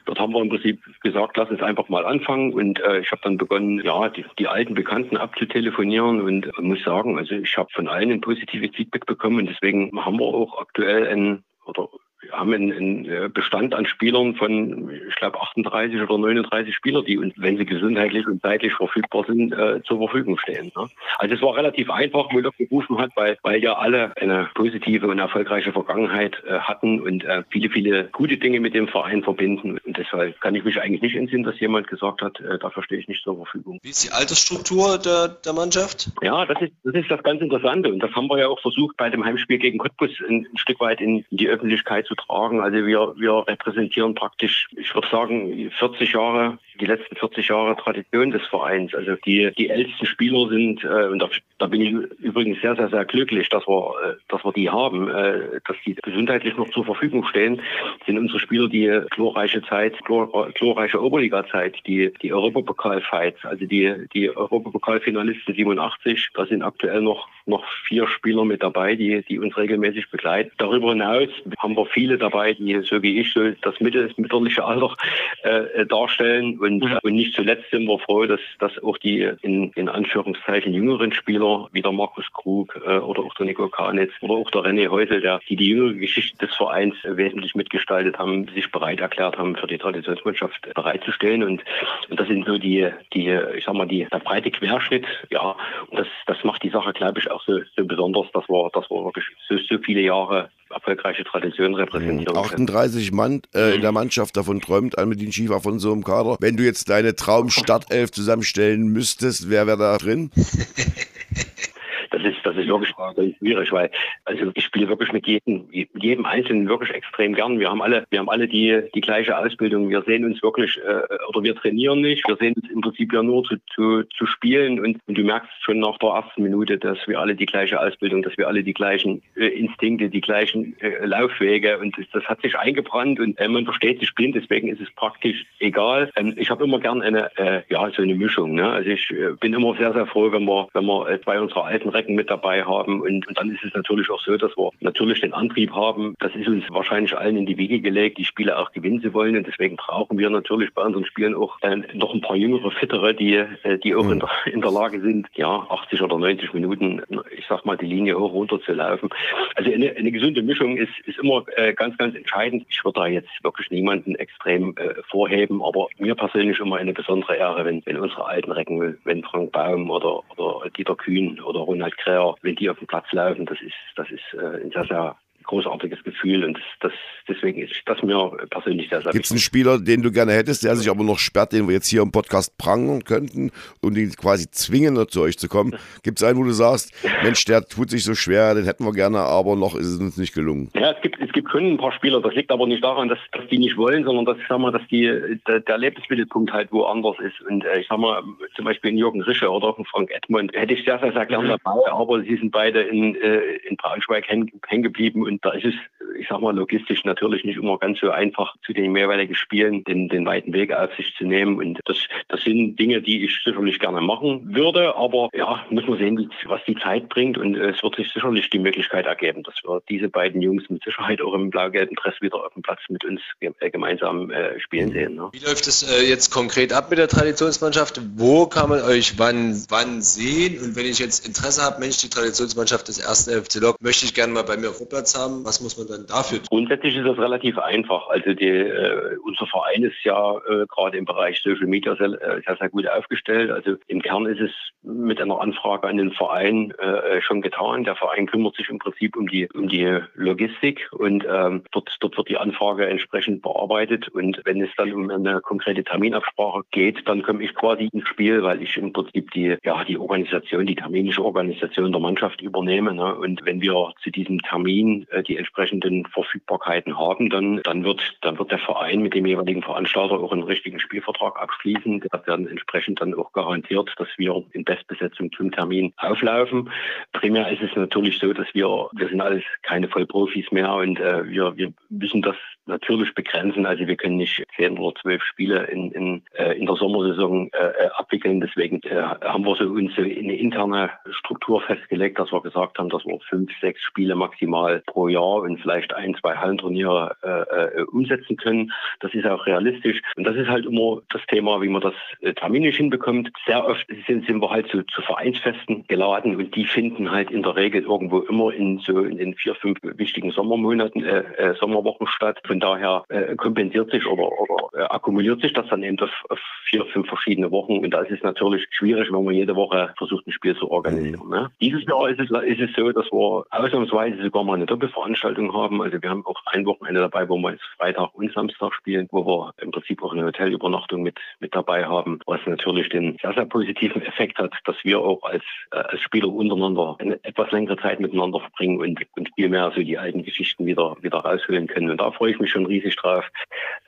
dort haben wir im Prinzip gesagt, lass uns einfach mal anfangen und äh, ich habe dann begonnen, ja, die, die alten Bekannten abzutelefonieren und muss sagen, also ich habe von allen ein positives Feedback bekommen und deswegen haben wir auch aktuell ein oder haben einen, einen äh, Bestand an Spielern von, ich glaube, 38 oder 39 Spieler, die uns, wenn sie gesundheitlich und zeitlich verfügbar sind, äh, zur Verfügung stehen. Ne? Also es war relativ einfach, wo Lok gerufen hat, weil, weil ja alle eine positive und erfolgreiche Vergangenheit äh, hatten und äh, viele, viele gute Dinge mit dem Verein verbinden. Und deshalb kann ich mich eigentlich nicht entsinnen, dass jemand gesagt hat, äh, dafür stehe ich nicht zur Verfügung. Wie ist die Altersstruktur der, der Mannschaft? Ja, das ist, das ist das ganz Interessante. Und das haben wir ja auch versucht, bei dem Heimspiel gegen Cottbus ein, ein Stück weit in, in die Öffentlichkeit zu tragen. Also wir, wir repräsentieren praktisch, ich würde sagen, 40 Jahre, die letzten 40 Jahre Tradition des Vereins. Also die, die ältesten Spieler sind, äh, und da, da bin ich übrigens sehr, sehr, sehr glücklich, dass wir, äh, dass wir die haben, äh, dass die gesundheitlich noch zur Verfügung stehen, sind unsere Spieler die glorreiche Zeit, glor, glorreiche Oberliga-Zeit, die, die Europapokal-Fights, also die, die Europapokalfinalisten 87, da sind aktuell noch, noch vier Spieler mit dabei, die, die uns regelmäßig begleiten. Darüber hinaus haben wir viele dabei, die so wie ich so das mittel, mütterliche Alter äh, darstellen. Und, und nicht zuletzt sind wir froh, dass, dass auch die in, in Anführungszeichen jüngeren Spieler, wie der Markus Krug äh, oder auch der Nico Kanitz oder auch der René Häusel, der, die die jüngere Geschichte des Vereins wesentlich mitgestaltet haben, sich bereit erklärt haben, für die Traditionsmannschaft bereitzustellen. Und, und das sind so die, die, ich sag mal, die, der breite Querschnitt. Ja, und das, das macht die Sache, glaube ich, auch so, so besonders, dass wir, dass wir wirklich so, so viele Jahre erfolgreiche Tradition repräsentieren 38 Mann äh, in der Mannschaft, davon träumt Almedin Schiefer von so einem Kader. Wenn du jetzt deine Traum-Startelf zusammenstellen müsstest, wer wäre da drin? das ist, das ist wirklich schwierig, weil also ich spiele wirklich mit jedem, jedem Einzelnen wirklich extrem gern. Wir haben alle, wir haben alle die, die gleiche Ausbildung. Wir sehen uns wirklich, äh, oder wir trainieren nicht. Wir sehen uns im Prinzip ja nur zu, zu, zu spielen und, und du merkst schon nach der ersten Minute, dass wir alle die gleiche Ausbildung, dass wir alle die gleichen äh, Instinkte, die gleichen äh, Laufwege und das, das, hat sich eingebrannt und äh, man versteht sich blind, deswegen ist es praktisch egal. Ähm, ich habe immer gern eine, äh, ja, so eine Mischung. Ne? Also ich äh, bin immer sehr, sehr froh, wenn wir, wenn wir zwei unserer alten Recken mit dabei haben. Und, und dann ist es natürlich auch so, dass wir natürlich den Antrieb haben. Das ist uns wahrscheinlich allen in die Wiege gelegt, die Spiele auch gewinnen zu wollen. Und deswegen brauchen wir natürlich bei unseren Spielen auch äh, noch ein paar jüngere, fittere, die, äh, die auch in der, in der Lage sind, ja, 80 oder 90 Minuten, ich sag mal, die Linie hoch runter zu laufen. Also eine, eine gesunde Mischung ist, ist immer äh, ganz, ganz entscheidend. Ich würde da jetzt wirklich niemanden extrem äh, vorheben, aber mir persönlich immer eine besondere Ehre, wenn, wenn unsere alten Recken, wenn Frank Baum oder, oder Dieter Kühn oder Ronald Kräher, wenn die auf dem Platz laufen, das ist, das ist äh, ein sehr, sehr großartiges Gefühl und das, deswegen ist das mir persönlich sehr, sehr Gibt es einen Spieler, den du gerne hättest, der sich aber noch sperrt, den wir jetzt hier im Podcast prangern könnten und ihn quasi zwingen, zu euch zu kommen? Gibt es einen, wo du sagst, Mensch, der tut sich so schwer, den hätten wir gerne, aber noch ist es uns nicht gelungen? Ja, es gibt, es gibt schon ein paar Spieler, das liegt aber nicht daran, dass, dass die nicht wollen, sondern dass, ich sag mal, dass die, der, der Lebensmittelpunkt halt woanders ist und äh, ich sag mal, zum Beispiel in Jürgen Rische oder auch in Frank Edmund hätte ich sehr, sehr, sehr gerne dabei, aber sie sind beide in, äh, in Braunschweig hängen häng geblieben und Und da ist es ich sag mal, logistisch natürlich nicht immer ganz so einfach, zu den jeweiligen Spielen den, den weiten Weg auf sich zu nehmen. Und das, das sind Dinge, die ich sicherlich gerne machen würde. Aber ja, muss man sehen, was die Zeit bringt. Und es wird sich sicherlich die Möglichkeit ergeben, dass wir diese beiden Jungs mit Sicherheit auch im blau-gelben Dress wieder auf dem Platz mit uns äh, gemeinsam äh, spielen sehen. Ne? Wie läuft es äh, jetzt konkret ab mit der Traditionsmannschaft? Wo kann man euch wann, wann sehen? Und wenn ich jetzt Interesse habe, Mensch, die Traditionsmannschaft des ersten FC Lok möchte ich gerne mal bei mir auf Platz haben, was muss man dann dafür Grundsätzlich ist das relativ einfach. Also die, äh, unser Verein ist ja äh, gerade im Bereich Social Media sehr, äh, sehr, sehr, gut aufgestellt. Also im Kern ist es mit einer Anfrage an den Verein äh, schon getan. Der Verein kümmert sich im Prinzip um die, um die Logistik und ähm, dort, dort wird die Anfrage entsprechend bearbeitet. Und wenn es dann um eine konkrete Terminabsprache geht, dann komme ich quasi ins Spiel, weil ich im Prinzip die, ja, die Organisation, die terminische Organisation der Mannschaft übernehme. Ne? Und wenn wir zu diesem Termin die entsprechenden Verfügbarkeiten haben, dann, dann, wird, dann wird der Verein mit dem jeweiligen Veranstalter auch einen richtigen Spielvertrag abschließen. Da werden entsprechend dann auch garantiert, dass wir in Bestbesetzung zum Termin auflaufen. Primär ist es natürlich so, dass wir, wir sind alles keine Vollprofis mehr und äh, wir, wir müssen das natürlich begrenzen. Also wir können nicht zehn oder zwölf Spiele in, in, äh, in der Sommersaison äh, äh, abwickeln. Deswegen äh, haben wir so uns so eine interne Struktur festgelegt, dass wir gesagt haben, dass wir fünf, sechs Spiele maximal pro Jahr und vielleicht ein, zwei Hallenturniere äh, äh, umsetzen können. Das ist auch realistisch. Und das ist halt immer das Thema, wie man das äh, terminisch hinbekommt. Sehr oft sind, sind wir halt zu, zu Vereinsfesten geladen und die finden halt in der Regel irgendwo immer in so in den vier, fünf wichtigen Sommermonaten, äh, äh, Sommerwochen statt. Von daher äh, kompensiert sich oder, oder äh, akkumuliert sich das dann eben auf, auf, vier, fünf verschiedene Wochen. Und da ist es natürlich schwierig, wenn man jede Woche versucht, ein Spiel zu organisieren. Ne? Dieses Jahr ist es, ist es so, dass wir ausnahmsweise sogar mal eine Doppelveranstaltung haben. Also wir haben auch ein Wochenende dabei, wo wir jetzt Freitag und Samstag spielen, wo wir im Prinzip auch eine Hotelübernachtung mit, mit dabei haben, was natürlich den sehr, sehr positiven Effekt hat, dass wir auch als, äh, als Spieler untereinander eine etwas längere Zeit miteinander verbringen und, und viel mehr so die alten Geschichten wieder, wieder rausholen können. Und da freue ich mich mich schon riesig drauf,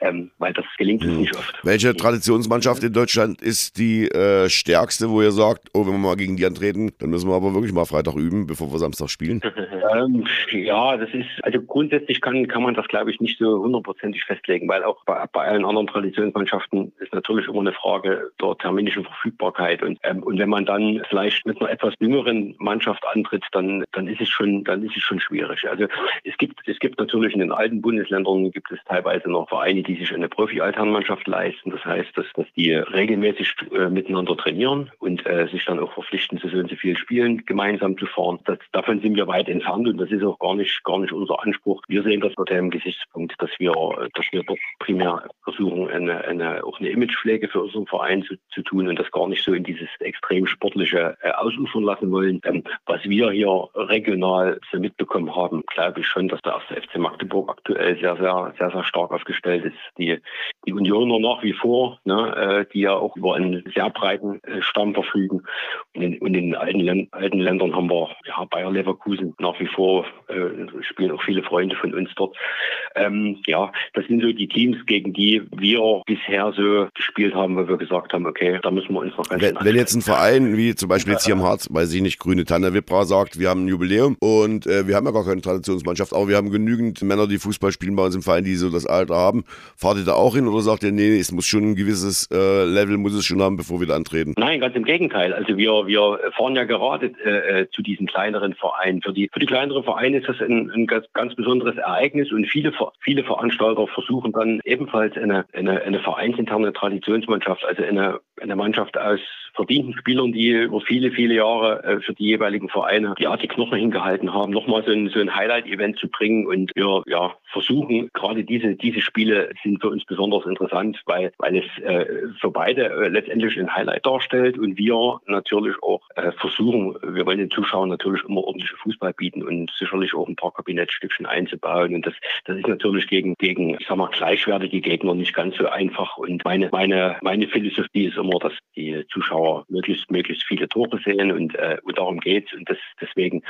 ähm, weil das gelingt uns mhm. nicht oft. Welche Traditionsmannschaft in Deutschland ist die äh, stärkste, wo ihr sagt, oh, wenn wir mal gegen die antreten, dann müssen wir aber wirklich mal Freitag üben, bevor wir Samstag spielen? ähm, ja, das ist, also grundsätzlich kann, kann man das, glaube ich, nicht so hundertprozentig festlegen, weil auch bei, bei allen anderen Traditionsmannschaften ist natürlich immer eine Frage der terminischen Verfügbarkeit. Und, ähm, und wenn man dann vielleicht mit einer etwas jüngeren Mannschaft antritt, dann, dann ist es schon, dann ist es schon schwierig. Also es gibt, es gibt natürlich in den alten Bundesländern gibt es teilweise noch Vereine, die sich eine Profi-Alternmannschaft leisten. Das heißt, dass, dass die regelmäßig äh, miteinander trainieren und äh, sich dann auch verpflichten, zu so und so vielen Spielen gemeinsam zu fahren. Das, davon sind wir weit entfernt und das ist auch gar nicht, gar nicht unser Anspruch. Wir sehen das unter dem Gesichtspunkt, dass wir, dass wir dort primär versuchen, eine, eine, auch eine Imagepflege für unseren Verein zu, zu tun und das gar nicht so in dieses extrem sportliche äh, ausufern lassen wollen. Ähm, was wir hier regional so mitbekommen haben, glaube ich schon, dass der erste FC Magdeburg aktuell sehr, sehr sehr, sehr, stark aufgestellt ist. Die, die Unioner nach wie vor, ne, äh, die ja auch über einen sehr breiten äh, Stamm verfügen. Und in, und in alten, alten Ländern haben wir ja, Bayer Leverkusen nach wie vor, äh, spielen auch viele Freunde von uns dort. Ähm, ja, das sind so die Teams, gegen die wir bisher so gespielt haben, weil wir gesagt haben, okay, da müssen wir uns noch ganz Wenn, wenn jetzt ein Verein, wie zum Beispiel jetzt hier im Harz, weiß ich nicht, Grüne Tanne Wippra sagt, wir haben ein Jubiläum und äh, wir haben ja gar keine Traditionsmannschaft, aber wir haben genügend Männer, die Fußball spielen bei uns im Verein, die so das Alter haben. Fahrt ihr da auch hin oder sagt ihr, nee, es muss schon ein gewisses äh, Level muss es schon haben, bevor wir da antreten? Nein, ganz im Gegenteil. Also wir, wir fahren ja gerade äh, äh, zu diesen kleineren Vereinen. Für die, für die kleineren Vereine ist das ein, ein ganz, ganz besonderes Ereignis und viele, viele Veranstalter versuchen dann ebenfalls eine, eine, eine vereinsinterne Traditionsmannschaft, also eine, eine Mannschaft aus verdienten Spielern, die über viele, viele Jahre äh, für die jeweiligen Vereine die Art die Knochen hingehalten haben, nochmal so ein, so ein Highlight-Event zu bringen. Und wir ja, versuchen, gerade diese, diese Spiele sind für uns besonders interessant, weil, weil es äh, für beide äh, letztendlich ein Highlight darstellt und wir natürlich auch äh, versuchen, wir wollen den Zuschauern natürlich immer ordentliche Fußball bieten und sicherlich auch ein paar Kabinettstückchen einzubauen. Und das, das ist natürlich gegen, gegen, ich sag mal, gleichwertige Gegner nicht ganz so einfach. Und meine, meine, meine Philosophie ist immer, dass die Zuschauer wir möglichst, möglichst viele Tore sehen und, äh, und darum geht's. Und das, deswegen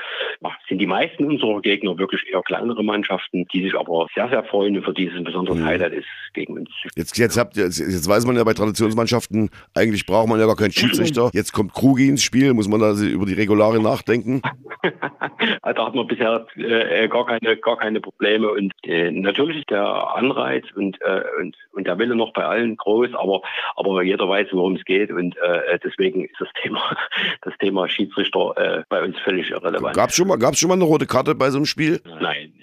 ja, sind die meisten unserer Gegner wirklich eher kleinere Mannschaften, die sich aber sehr, sehr freuen für dieses besondere mhm. Highlight ist gegen uns. Jetzt, jetzt, habt, jetzt, jetzt weiß man ja bei Traditionsmannschaften, eigentlich braucht man ja gar keinen Schiedsrichter. Jetzt kommt Krugi ins Spiel, muss man da über die Regularien nachdenken? da hat man bisher äh, gar, keine, gar keine Probleme. Und äh, natürlich ist der Anreiz und, äh, und, und der Wille noch bei allen groß, aber, aber jeder weiß, worum es geht. Und äh, deswegen ist das Thema, das Thema Schiedsrichter äh, bei uns völlig irrelevant. Gab es schon, mal, schon mal eine rote Karte bei so einem Spiel? Nein.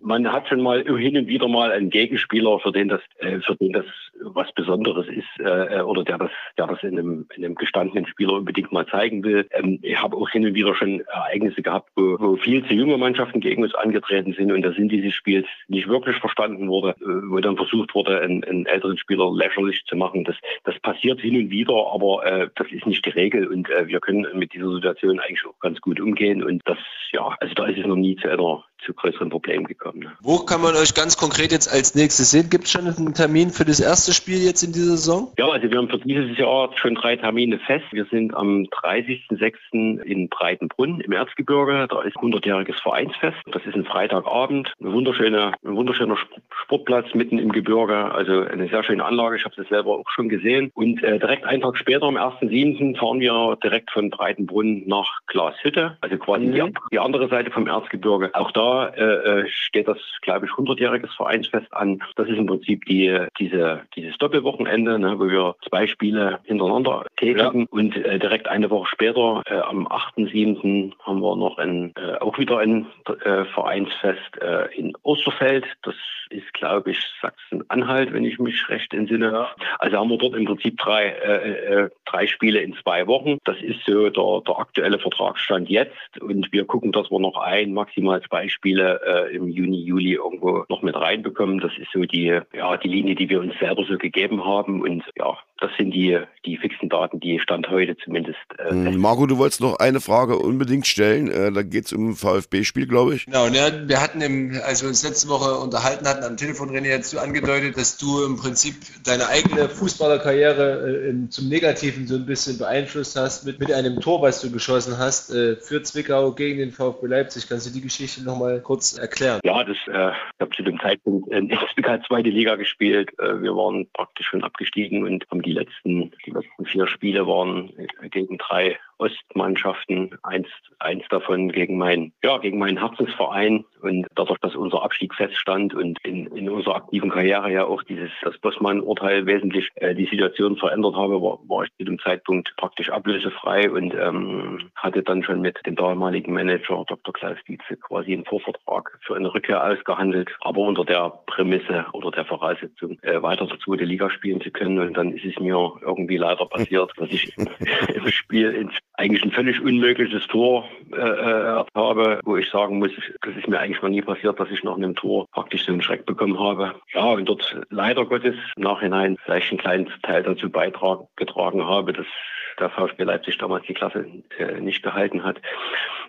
Man hat schon mal hin und wieder mal einen Gegenspieler, für den das, äh, für den das was Besonderes ist äh, oder der das, der das in einem, in einem gestandenen Spieler unbedingt mal zeigen will. Ähm, ich habe auch hin und wieder schon Ereignisse gehabt, wo, wo viel zu junge Mannschaften gegen uns angetreten sind und der Sinn dieses Spiels nicht wirklich verstanden wurde, äh, wo dann versucht wurde, einen, einen älteren Spieler lächerlich zu machen. Das, das passiert hin und wieder, aber äh, das ist nicht die Regel und äh, wir können mit dieser Situation eigentlich auch ganz gut umgehen und das, ja, also da ist es noch nie zu einer zu größeren Problemen gekommen. Ne? Wo kann man euch ganz konkret jetzt als nächstes sehen? Gibt es schon einen Termin für das erste Spiel jetzt in dieser Saison? Ja, also wir haben für dieses Jahr schon drei Termine fest. Wir sind am 30.06. in Breitenbrunn im Erzgebirge. Da ist 100-jähriges Vereinsfest. Das ist ein Freitagabend. Eine wunderschöne, ein wunderschöner Sportplatz mitten im Gebirge. Also eine sehr schöne Anlage. Ich habe das selber auch schon gesehen. Und äh, direkt einen Tag später, am 1.07., fahren wir direkt von Breitenbrunn nach Glashütte. Also quasi mhm. die, die andere Seite vom Erzgebirge. Auch da äh, äh, steht das, glaube ich, 100-jähriges Vereinsfest an. Das ist im Prinzip die, diese, dieses Doppelwochenende, ne, wo wir zwei Spiele hintereinander tätigen. Ja. Und äh, direkt eine Woche später, äh, am 8.7., haben wir noch ein, äh, auch wieder ein äh, Vereinsfest äh, in Osterfeld. Das ist, glaube ich, Sachsen-Anhalt, wenn ich mich recht entsinne. Also haben wir dort im Prinzip drei, äh, äh, drei Spiele in zwei Wochen. Das ist so der, der aktuelle Vertragsstand jetzt. Und wir gucken, dass wir noch ein, maximal zwei Spiele äh, im Juni, Juli irgendwo noch mit reinbekommen. Das ist so die, ja, die Linie, die wir uns selber so gegeben haben. Und ja, das sind die, die fixen Daten, die Stand heute zumindest. Äh, hm, Marco, du wolltest noch eine Frage unbedingt stellen. Äh, da geht es um ein VfB-Spiel, glaube ich. Genau, ne, wir hatten, im, als wir uns letzte Woche unterhalten hatten am Telefon, René, hast du angedeutet, dass du im Prinzip deine eigene Fußballerkarriere äh, zum Negativen so ein bisschen beeinflusst hast mit, mit einem Tor, was du geschossen hast äh, für Zwickau gegen den VfB Leipzig. Kannst du die Geschichte nochmal kurz erklären? Ja, das, äh, ich habe zu dem Zeitpunkt in Zwickau zweite Liga gespielt. Äh, wir waren praktisch schon abgestiegen und haben die letzten, die letzten vier Spiele waren gegen drei Ostmannschaften, eins, eins davon gegen mein, ja, gegen meinen Herzensverein. Und dadurch, dass unser Abstieg feststand und in, in unserer aktiven Karriere ja auch dieses, das Bossmann-Urteil wesentlich äh, die Situation verändert habe, war, war ich zu dem Zeitpunkt praktisch ablösefrei und ähm, hatte dann schon mit dem damaligen Manager Dr. Klaus Dietze quasi einen Vorvertrag für eine Rückkehr ausgehandelt, aber unter der Prämisse oder der Voraussetzung, äh, weiter zur zweiten Liga spielen zu können. Und dann ist es mir irgendwie leider passiert, dass ich im Spiel ins eigentlich ein völlig unmögliches Tor äh, äh, habe, wo ich sagen muss, das ist mir eigentlich noch nie passiert, dass ich nach einem Tor praktisch so einen Schreck bekommen habe. Ja, und dort leider Gottes im Nachhinein vielleicht einen kleinen Teil dazu beigetragen habe, dass der VfB Leipzig damals die Klasse äh, nicht gehalten hat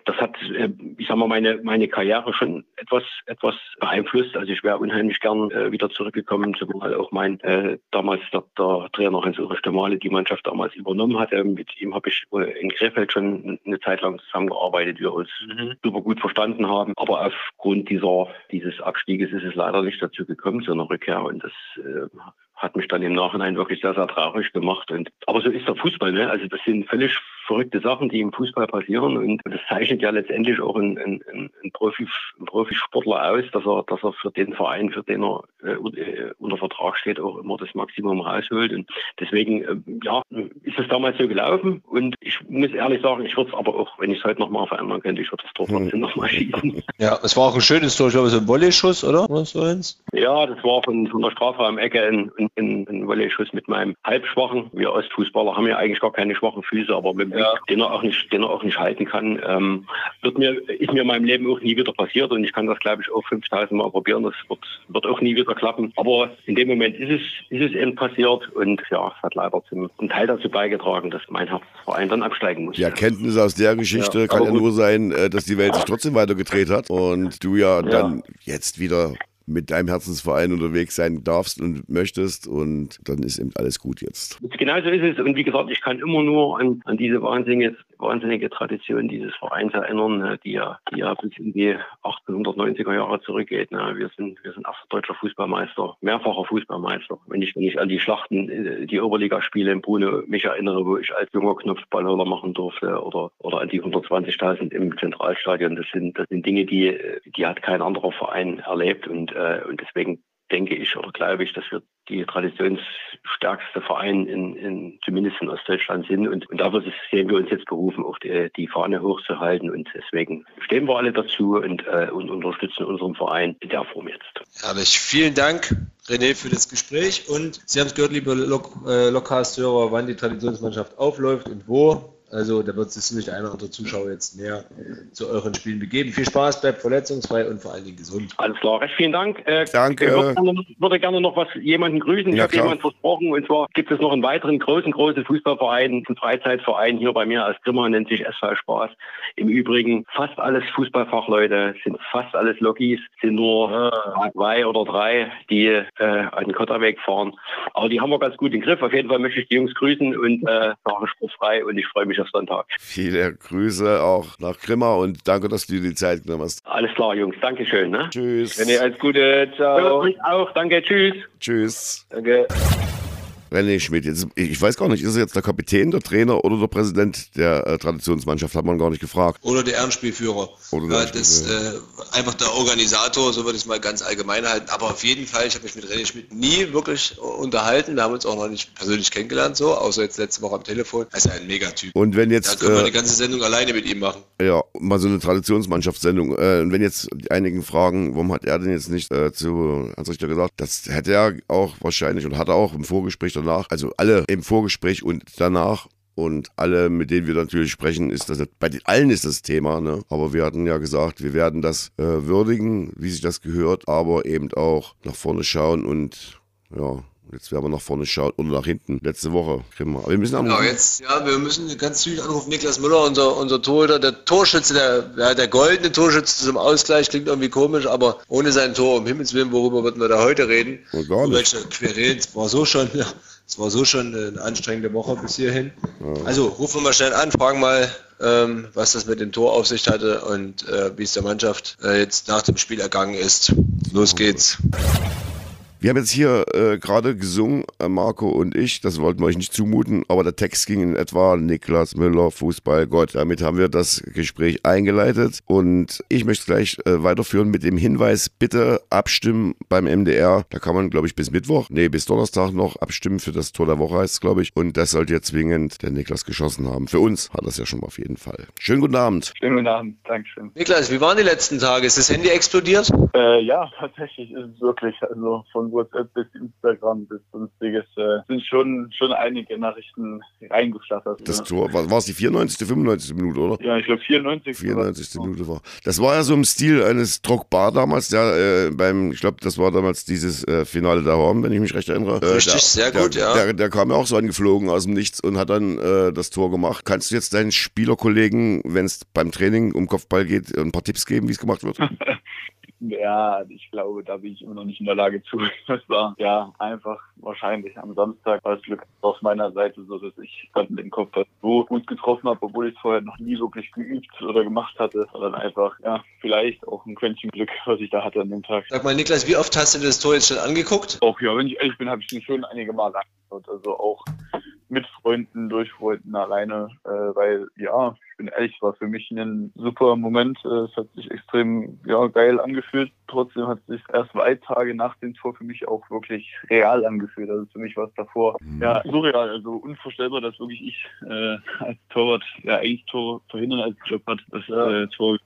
das hat, äh, ich sag mal, meine, meine Karriere schon etwas, etwas beeinflusst. Also ich wäre unheimlich gern äh, wieder zurückgekommen, zumal auch mein äh, damals der, der Trainer Hans-Ulrich Stemale die Mannschaft damals übernommen hatte. Mit ihm habe ich äh, in Krefeld schon eine Zeit lang zusammengearbeitet, wir uns mhm. super gut verstanden haben. Aber aufgrund dieser, dieses Abstieges ist es leider nicht dazu gekommen, zu einer Rückkehr. Und das äh, hat mich dann im Nachhinein wirklich sehr, sehr traurig gemacht. Und, aber so ist der Fußball. Ne? Also das sind völlig verrückte Sachen, die im Fußball passieren. Und das zeichnet ja letztendlich auch einen, einen, einen, Profi, einen Profisportler aus, dass er, dass er für den Verein, für den er äh, äh unter Vertrag steht, auch immer das Maximum rausholt. Und deswegen, äh, ja, ist es damals so gelaufen. Und ich muss ehrlich sagen, ich würde es aber auch, wenn ich es heute nochmal verändern könnte, ich würde Tor trotzdem nochmal schießen. Ja, es war auch ein schönes Tor, ich glaube, so ein Volley-Schuss, oder? Was Ja, das war von, von der Strafraum-Ecke ein, ein, ein Volley-Schuss mit meinem Halbschwachen. Wir Ostfußballer haben ja eigentlich gar keine schwachen Füße, aber mit ja. den er auch nicht, den er auch nicht halten kann. Ähm, wird mir, ist mir in meinem Leben auch nie wieder passiert und ich kann das, glaube ich, auch 5000 Mal probieren. Das wird, wird auch nie wieder klappen. Aber in dem Moment ist es, ist es eben passiert und ja, es hat leider zum, einen Teil dazu beigetragen, dass mein Herzverein dann absteigen muss. Die Erkenntnis aus der Geschichte ja, kann ja nur sein, äh, dass die Welt sich trotzdem weitergedreht hat und du ja, ja. dann jetzt wieder mit deinem Herzensverein unterwegs sein darfst und möchtest und dann ist eben alles gut jetzt. Genau so ist es und wie gesagt, ich kann immer nur an, an diese wahnsinnige, wahnsinnige Tradition dieses Vereins erinnern, ne, die ja, die ja bis in die 1890er Jahre zurückgeht. Wir sind, wir sind erster deutscher Fußballmeister, mehrfacher Fußballmeister. Wenn ich, wenn ich an die Schlachten, äh, die Oberligaspiele in Bruno mich erinnere, wo ich als junger Knopfballhörer machen durfte oder, oder an die 120.000 im Zentralstadion, das sind, das sind Dinge, die, die hat kein anderer Verein erlebt und, äh, und deswegen denke ich oder glaube ich, dass wir die traditionsstärkste Verein in, in zumindest in Ostdeutschland sind. Und, und dafür sehen wir uns jetzt berufen, auch die, die Fahne hochzuhalten. Und deswegen stehen wir alle dazu und, äh, und unterstützen unseren Verein in der Form jetzt. Herrlich. Vielen Dank, René, für das Gespräch. Und Sie haben es gehört, liebe Lok äh, Lokcast-Hörer, wann die Traditionsmannschaft aufläuft und wo. Also da wird sich sicherlich einer unserer Zuschauer jetzt mehr zu euren Spielen begeben. Viel Spaß, bleibt verletzungsfrei und vor allen Dingen gesund. Alles klar, recht vielen Dank. Äh, Danke. Ich würde gerne, würde gerne noch was jemanden grüßen. Ich Ja, habe jemanden versprochen und zwar gibt es noch einen weiteren großen, großen Fußballverein, einen Freizeitverein hier bei mir als Grimmer, nennt sich SV Spaß. Im Übrigen fast alles Fußballfachleute, sind fast alles Lokis, sind nur zwei oder drei, die äh, an den Kotterweg fahren. Aber die haben wir ganz gut im Griff. Auf jeden Fall möchte ich die Jungs grüßen und äh, sagen spruchfrei und ich freue mich auf Sonntag. Viele Grüße auch nach Grimma und danke, dass du dir die Zeit genommen hast. Alles klar, Jungs. Dankeschön. Ne? Tschüss. René, alles Gute. Ja, Ciao. euch auch. Danke. Tschüss. Tschüss. Danke. René Schmidt, jetzt, ich weiß gar nicht, ist er jetzt der Kapitän, der Trainer oder der Präsident der äh, Traditionsmannschaft? Hat man gar nicht gefragt. Oder der Ehrenspielführer. Oder der das äh, einfach der Organisator, so würde ich es mal ganz allgemein halten. Aber auf jeden Fall, ich habe mich mit René Schmidt nie wirklich unterhalten. Wir haben uns auch noch nicht persönlich kennengelernt, so, außer jetzt letzte Woche am Telefon. Er ist ein Megatyp. Und wenn Da jetzt, können wir äh, eine ganze Sendung alleine mit ihm machen. ja, mal so eine Traditionsmannschaftssendung, äh, und wenn jetzt die einigen fragen, warum hat er denn jetzt nicht äh, zu Hans Richter gesagt, das hätte er auch wahrscheinlich und hat er auch im Vorgespräch danach, also alle im Vorgespräch und danach und alle, mit denen wir natürlich sprechen, ist das bei den, allen ist das Thema, ne? Aber wir hatten ja gesagt, wir werden das äh, würdigen, wie sich das gehört, aber eben auch nach vorne schauen und ja, jetzt werden wir nach vorne schauen und nach hinten. Letzte Woche, kriegen wir. Aber wir müssen am Genau, jetzt, ja, wir müssen ganz zügig anrufen. Niklas Müller, unser, unser Torhüter, der Torschütze, der, ja, der goldene Torschütze zum Ausgleich, klingt irgendwie komisch, aber ohne sein Tor, um Himmels Willen, worüber würden wir da heute reden? Oh, gar nicht. Welche es war so schon, ja, es war so schon eine anstrengende Woche bis hierhin. Also rufen wir mal schnell an, fragen mal, ähm, was das mit dem Tor auf sich hatte und äh, wie es der Mannschaft äh, jetzt nach dem Spiel ergangen ist. Los geht's. Wir haben jetzt hier äh, gerade gesungen, äh, Marco und ich, das wollten wir euch nicht zumuten, aber der Text ging in etwa Niklas Müller, Fußballgott. Damit haben wir das Gespräch eingeleitet und ich möchte gleich äh, weiterführen mit dem Hinweis, bitte abstimmen beim MDR. Da kann man, glaube ich, bis Mittwoch, nee, bis Donnerstag noch abstimmen für das Tor der Woche heißt es, glaube ich. Und das sollte jetzt zwingend der Niklas geschossen haben. Für uns hat das ja schon mal auf jeden Fall. Schönen guten Abend. Schönen guten Abend, Dankeschön. Niklas, wie waren die letzten Tage? Ist das Handy explodiert? Äh, ja, tatsächlich ist es wirklich, also von WhatsApp bis Instagram bis sonstiges, äh, sind schon, schon einige Nachrichten reingeflattert. Das ne? Tor, war es die 94., 95. Minute, oder? Ja, ich glaube 94. 94. Minute war. Das war ja so im Stil eines Drogba damals, der äh, beim, ich glaube, das war damals dieses äh, Finale der Horn, wenn ich mich recht erinnere. Äh, Richtig, der, sehr gut, der, ja. Der, der kam ja auch so angeflogen aus dem Nichts und hat dann äh, das Tor gemacht. Kannst du jetzt deinen Spielerkollegen, wenn es beim Training um Kopfball geht, ein paar Tipps geben, wie es gemacht wird? Ja, ich glaube, da bin ich immer noch nicht in der Lage zu. Das war ja einfach wahrscheinlich am Samstag war das Glück auf meiner Seite, so dass ich dann den Kopf so gut getroffen habe, obwohl ich es vorher noch nie wirklich geübt oder gemacht hatte, sondern einfach, ja, vielleicht auch ein Quäntchen Glück, was ich da hatte an dem Tag. Sag mal, Niklas, wie oft hast du dir das Tor jetzt schon angeguckt? Auch ja, wenn ich ehrlich bin, habe ich ihn schon einige Male angeschaut. Also auch mit Freunden, durch Freunden alleine, äh, weil ja, ich bin ehrlich, war für mich ein super Moment. Äh, es hat sich extrem ja, geil angefühlt. Trotzdem hat es sich erst zwei Tage nach dem Tor für mich auch wirklich real angefühlt. Also für mich war es davor ja surreal, also unvorstellbar, dass wirklich ich äh, als Torwart ja eigentlich Tor verhindern als Job hat, das äh, Tor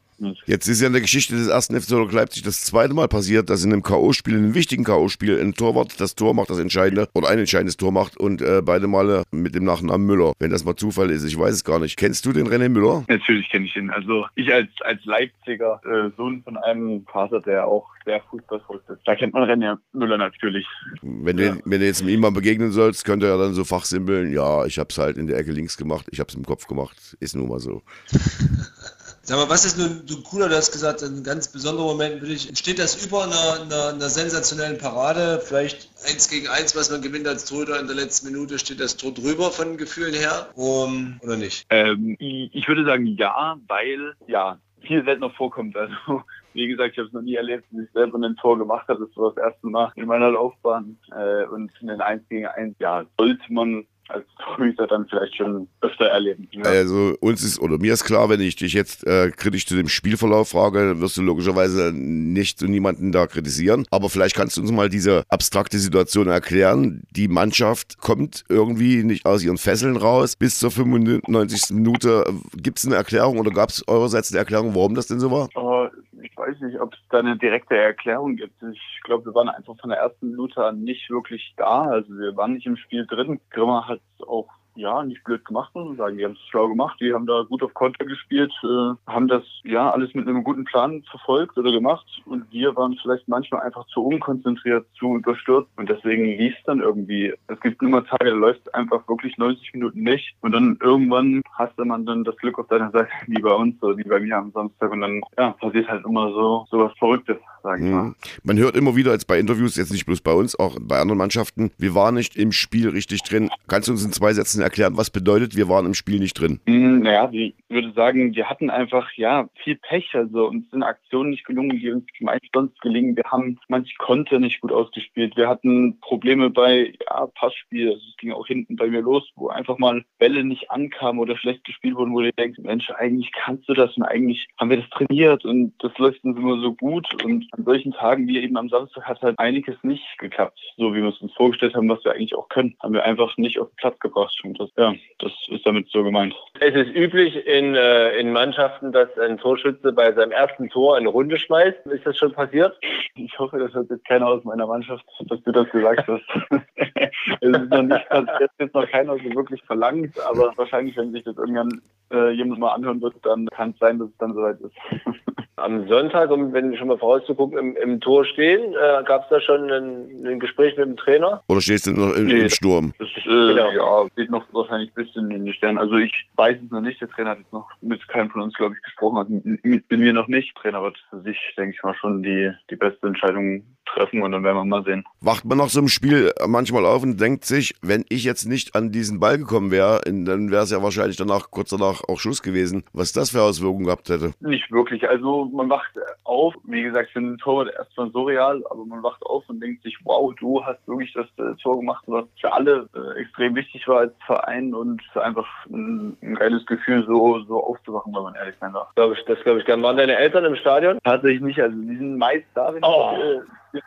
Jetzt ist ja in der Geschichte des ersten FC Leipzig das zweite Mal passiert, dass in einem K.O.-Spiel, in einem wichtigen K.O.-Spiel, ein Torwart das Tor macht, das entscheidende oder ein entscheidendes Tor macht und äh, beide Male mit dem Nachnamen Müller. Wenn das mal Zufall ist, ich weiß es gar nicht. Kennst du den René Müller? Natürlich kenne ich ihn. Also ich als, als Leipziger äh, Sohn von einem Vater, der auch sehr fußballverrückt ist. Da kennt man René Müller natürlich. Wenn, du, wenn du jetzt ihm mal begegnen sollst, könnte er dann so fachsimpeln, ja, ich hab's halt in der Ecke links gemacht, ich hab's im Kopf gemacht, ist nun mal so. Sag mal, was ist nun so cooler, du hast gesagt, ein ganz besonderer Moment dich. Steht das über einer, einer, einer sensationellen Parade? Vielleicht eins gegen eins, was man gewinnt als Torhüter in der letzten Minute, steht das Tor drüber von Gefühlen her? Um, oder nicht? Ähm, ich würde sagen ja, weil ja viel seltener vorkommt. Also wie gesagt, ich habe es noch nie erlebt, dass ich selber ein Tor gemacht habe. Das war das erste Mal in meiner Laufbahn. Äh, und in den 1 gegen 1, ja, sollte man als Torhüter dann vielleicht schon öfter erleben. Ja. Also uns ist, oder mir ist klar, wenn ich dich jetzt äh, kritisch zu dem Spielverlauf frage, dann wirst du logischerweise nicht zu niemanden da kritisieren. Aber vielleicht kannst du uns mal diese abstrakte Situation erklären. Die Mannschaft kommt irgendwie nicht aus ihren Fesseln raus bis zur 95. Minute. Gibt es eine Erklärung oder gab es eurerseits eine Erklärung, warum das denn so war? Oh, weiß nicht, ob es da eine direkte Erklärung gibt. Ich glaube, wir waren einfach von der ersten Minute an nicht wirklich da. Also wir waren nicht im Spiel drin. Grimmer hat auch ja, nicht blöd gemacht, muss man sagen. Die haben es schlau gemacht, die haben da gut auf Konter gespielt, äh, haben das ja alles mit einem guten Plan verfolgt oder gemacht und wir waren vielleicht manchmal einfach zu unkonzentriert, zu überstürzt und deswegen lief es dann irgendwie. Es gibt immer Tage, da läuft einfach wirklich 90 Minuten nicht und dann irgendwann hast du man dann das Glück auf deiner Seite, wie bei uns oder wie bei mir am Samstag und dann ja, passiert halt immer so, so was Verrücktes, sage ich mhm. mal. Man hört immer wieder jetzt bei Interviews, jetzt nicht bloß bei uns, auch bei anderen Mannschaften, wir waren nicht im Spiel richtig drin. Kannst du uns in zwei Sätzen erklären, was bedeutet, wir waren im Spiel nicht drin? Mm, naja, ich würde sagen, wir hatten einfach ja viel Pech. Also uns sind Aktionen nicht gelungen, die uns meist sonst gelingen. Wir haben manche Konter nicht gut ausgespielt. Wir hatten Probleme bei ja, Passspiel. Also es ging auch hinten bei mir los, wo einfach mal Bälle nicht ankamen oder schlecht gespielt wurden, wo du denkst, Mensch, eigentlich kannst du das und eigentlich haben wir das trainiert und das läuft uns immer so gut. Und an solchen Tagen wie eben am Samstag hat halt einiges nicht geklappt, so wie wir es uns vorgestellt haben, was wir eigentlich auch können. Haben wir einfach nicht auf den Platz gebracht. Und das, ja, das ist damit so gemeint. Es ist üblich in, äh, in Mannschaften, dass ein Torschütze bei seinem ersten Tor eine Runde schmeißt. Ist das schon passiert? Ich hoffe, das hört jetzt keiner aus meiner Mannschaft, dass du das gesagt hast. es ist noch nicht passiert, jetzt noch keiner so wirklich verlangt, aber wahrscheinlich, wenn sich das irgendwann äh, jemand mal anhören wird, dann kann es sein, dass es dann soweit ist. Am Sonntag, um wenn schon mal vorauszugucken, im, im Tor stehen, äh, gab es da schon ein, ein, Gespräch mit dem Trainer? Oder stehst du noch im, nee, im Sturm? Das ist, äh, genau. Ja, steht noch wahrscheinlich ein bisschen in den Sternen. Also ich weiß es noch nicht. Der Trainer hat jetzt noch mit keinem von uns, glaube ich, gesprochen. Also mit, mit mir noch nicht. Der Trainer wird für sich, denke ich mal, schon die, die beste Entscheidung treffen und dann werden wir mal sehen. Wacht man nach so einem Spiel manchmal auf und denkt sich, wenn ich jetzt nicht an diesen Ball gekommen wäre, dann wäre es ja wahrscheinlich danach, kurz danach auch Schluss gewesen. Was das für Auswirkungen gehabt hätte? Nicht wirklich. Also man wacht auf, wie gesagt, für ein Torwart erstmal surreal, aber man wacht auf und denkt sich, wow, du hast wirklich das äh, Tor gemacht, was für alle äh, extrem wichtig war als Verein und einfach ein, ein, geiles Gefühl, so, so aufzuwachen, wenn man ehrlich sein darf. Glaube ich, das glaube ich gern. Waren deine Eltern im Stadion? Tatsächlich nicht. Also die sind meist da, wenn oh. ich, äh,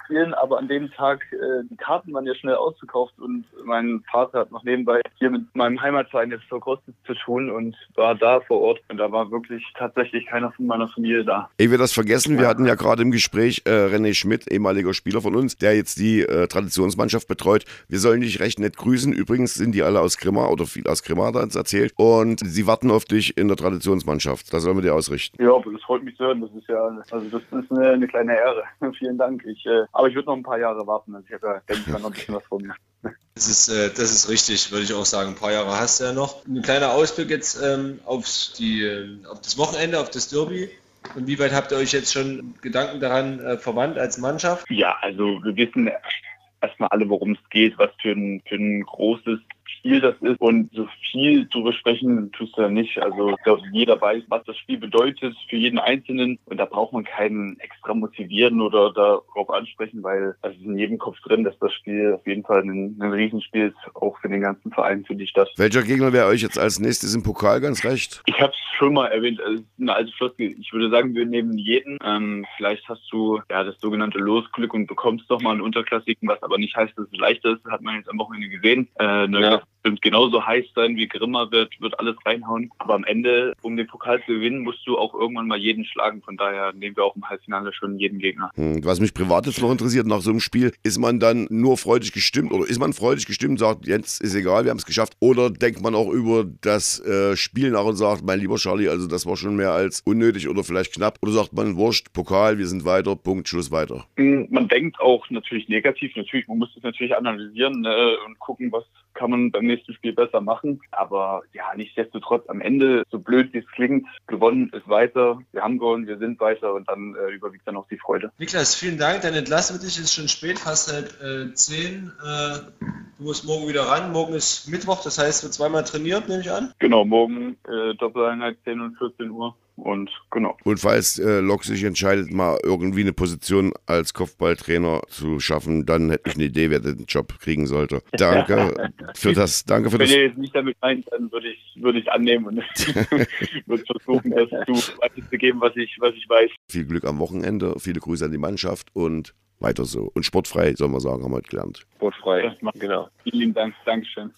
spielen, aber an dem Tag, äh, die Karten waren ja schnell ausverkauft und mein Vater hat noch nebenbei hier mit meinem Heimatverein jetzt vor Kostet zu tun und war da vor Ort und da war wirklich tatsächlich keiner von meiner Familie da. Ehe wir das vergessen, wir hatten ja gerade im Gespräch äh, René Schmidt, ehemaliger Spieler von uns, der jetzt die äh, Traditionsmannschaft betreut. Wir sollen dich recht nett grüßen. Übrigens sind die alle aus Grimma oder viel aus Grimma, da erzählt. Und sie warten auf dich in der Traditionsmannschaft. Das sollen wir dir ausrichten. Ja, das freut mich zu hören. Das ist ja, also das ist eine, eine kleine Ehre. Vielen Dank. Ich äh, aber ich würde noch ein paar Jahre warten. Also ich habe ja, denke ich mal, noch ein bisschen was vor mir. Das ist, äh, das ist richtig, würde ich auch sagen. Ein paar Jahre hast du ja noch. Ein kleiner Ausblick jetzt ähm, aufs, die, äh, auf das Wochenende, auf das Derby. Und wie weit habt ihr euch jetzt schon Gedanken daran äh, verwandt als Mannschaft? Ja, also wir wissen erstmal alle, worum es geht, was für ein, für ein großes Spiel das ist. Und so viel darüber sprechen tust du ja nicht. Also ich glaube, jeder weiß, was das Spiel bedeutet für jeden Einzelnen. Und da braucht man keinen extra motivieren oder darauf ansprechen, weil es ist in jedem Kopf drin, dass das Spiel auf jeden Fall ein, ein Riesenspiel ist, auch für den ganzen Verein, für die Stadt. Welcher Gegner wäre euch jetzt als nächstes im Pokal ganz recht? Ich habe es schon mal erwähnt, es ist eine alte Floskel. Ich würde sagen, wir nehmen jeden. Ähm, vielleicht hast du ja das sogenannte Losglück und bekommst doch mal einen Unterklassiken, was aber nicht heißt, dass es leichter ist, hat man jetzt am Wochenende gesehen. Äh, ja bestimmt genauso heiß sein wie Grimmer wird, wird alles reinhauen. Aber am Ende, um den Pokal zu gewinnen, musst du auch irgendwann mal jeden schlagen. Von daher nehmen wir auch im Halbfinale schon jeden Gegner. Hm, was mich privat jetzt noch interessiert, nach so einem Spiel, ist man dann nur freudig gestimmt oder ist man freudig gestimmt und sagt, jetzt ist egal, wir haben es geschafft? Oder denkt man auch über das äh, Spiel nach und sagt, mein lieber Charlie, also das war schon mehr als unnötig oder vielleicht knapp? Oder sagt man, wurscht, Pokal, wir sind weiter, Punkt, Schluss, weiter? Hm, man denkt auch natürlich negativ. Natürlich, man muss das natürlich analysieren ne, und gucken, was kann man beim nächsten Spiel besser machen. Aber ja, nichtsdestotrotz am Ende, so blöd wie es klingt, gewonnen ist weiter. Wir haben gewonnen, wir sind weiter und dann äh, überwiegt dann auch die Freude. Niklas, vielen Dank. Dann entlassen wir dich. Es ist schon spät, fast halb äh, zehn. Äh, du musst morgen wieder ran. Morgen ist Mittwoch, das heißt, wird zweimal trainiert, nehme ich an. Genau, morgen äh, Doppeleinheit 10 und 14 Uhr. Und genau. Und falls äh, Lok sich entscheidet, mal irgendwie eine Position als Kopfballtrainer zu schaffen, dann hätte ich eine Idee, wer den Job kriegen sollte. Danke für das. Danke für Wenn das. ihr jetzt nicht damit meint, dann würde ich, würde ich annehmen und würde versuchen, das zu, weiterzugeben, was ich, was ich weiß. Viel Glück am Wochenende, viele Grüße an die Mannschaft und weiter so. Und sportfrei, soll man sagen, haben wir heute gelernt. Sportfrei. Das macht- Genau. Vielen lieben Dank. Dankeschön.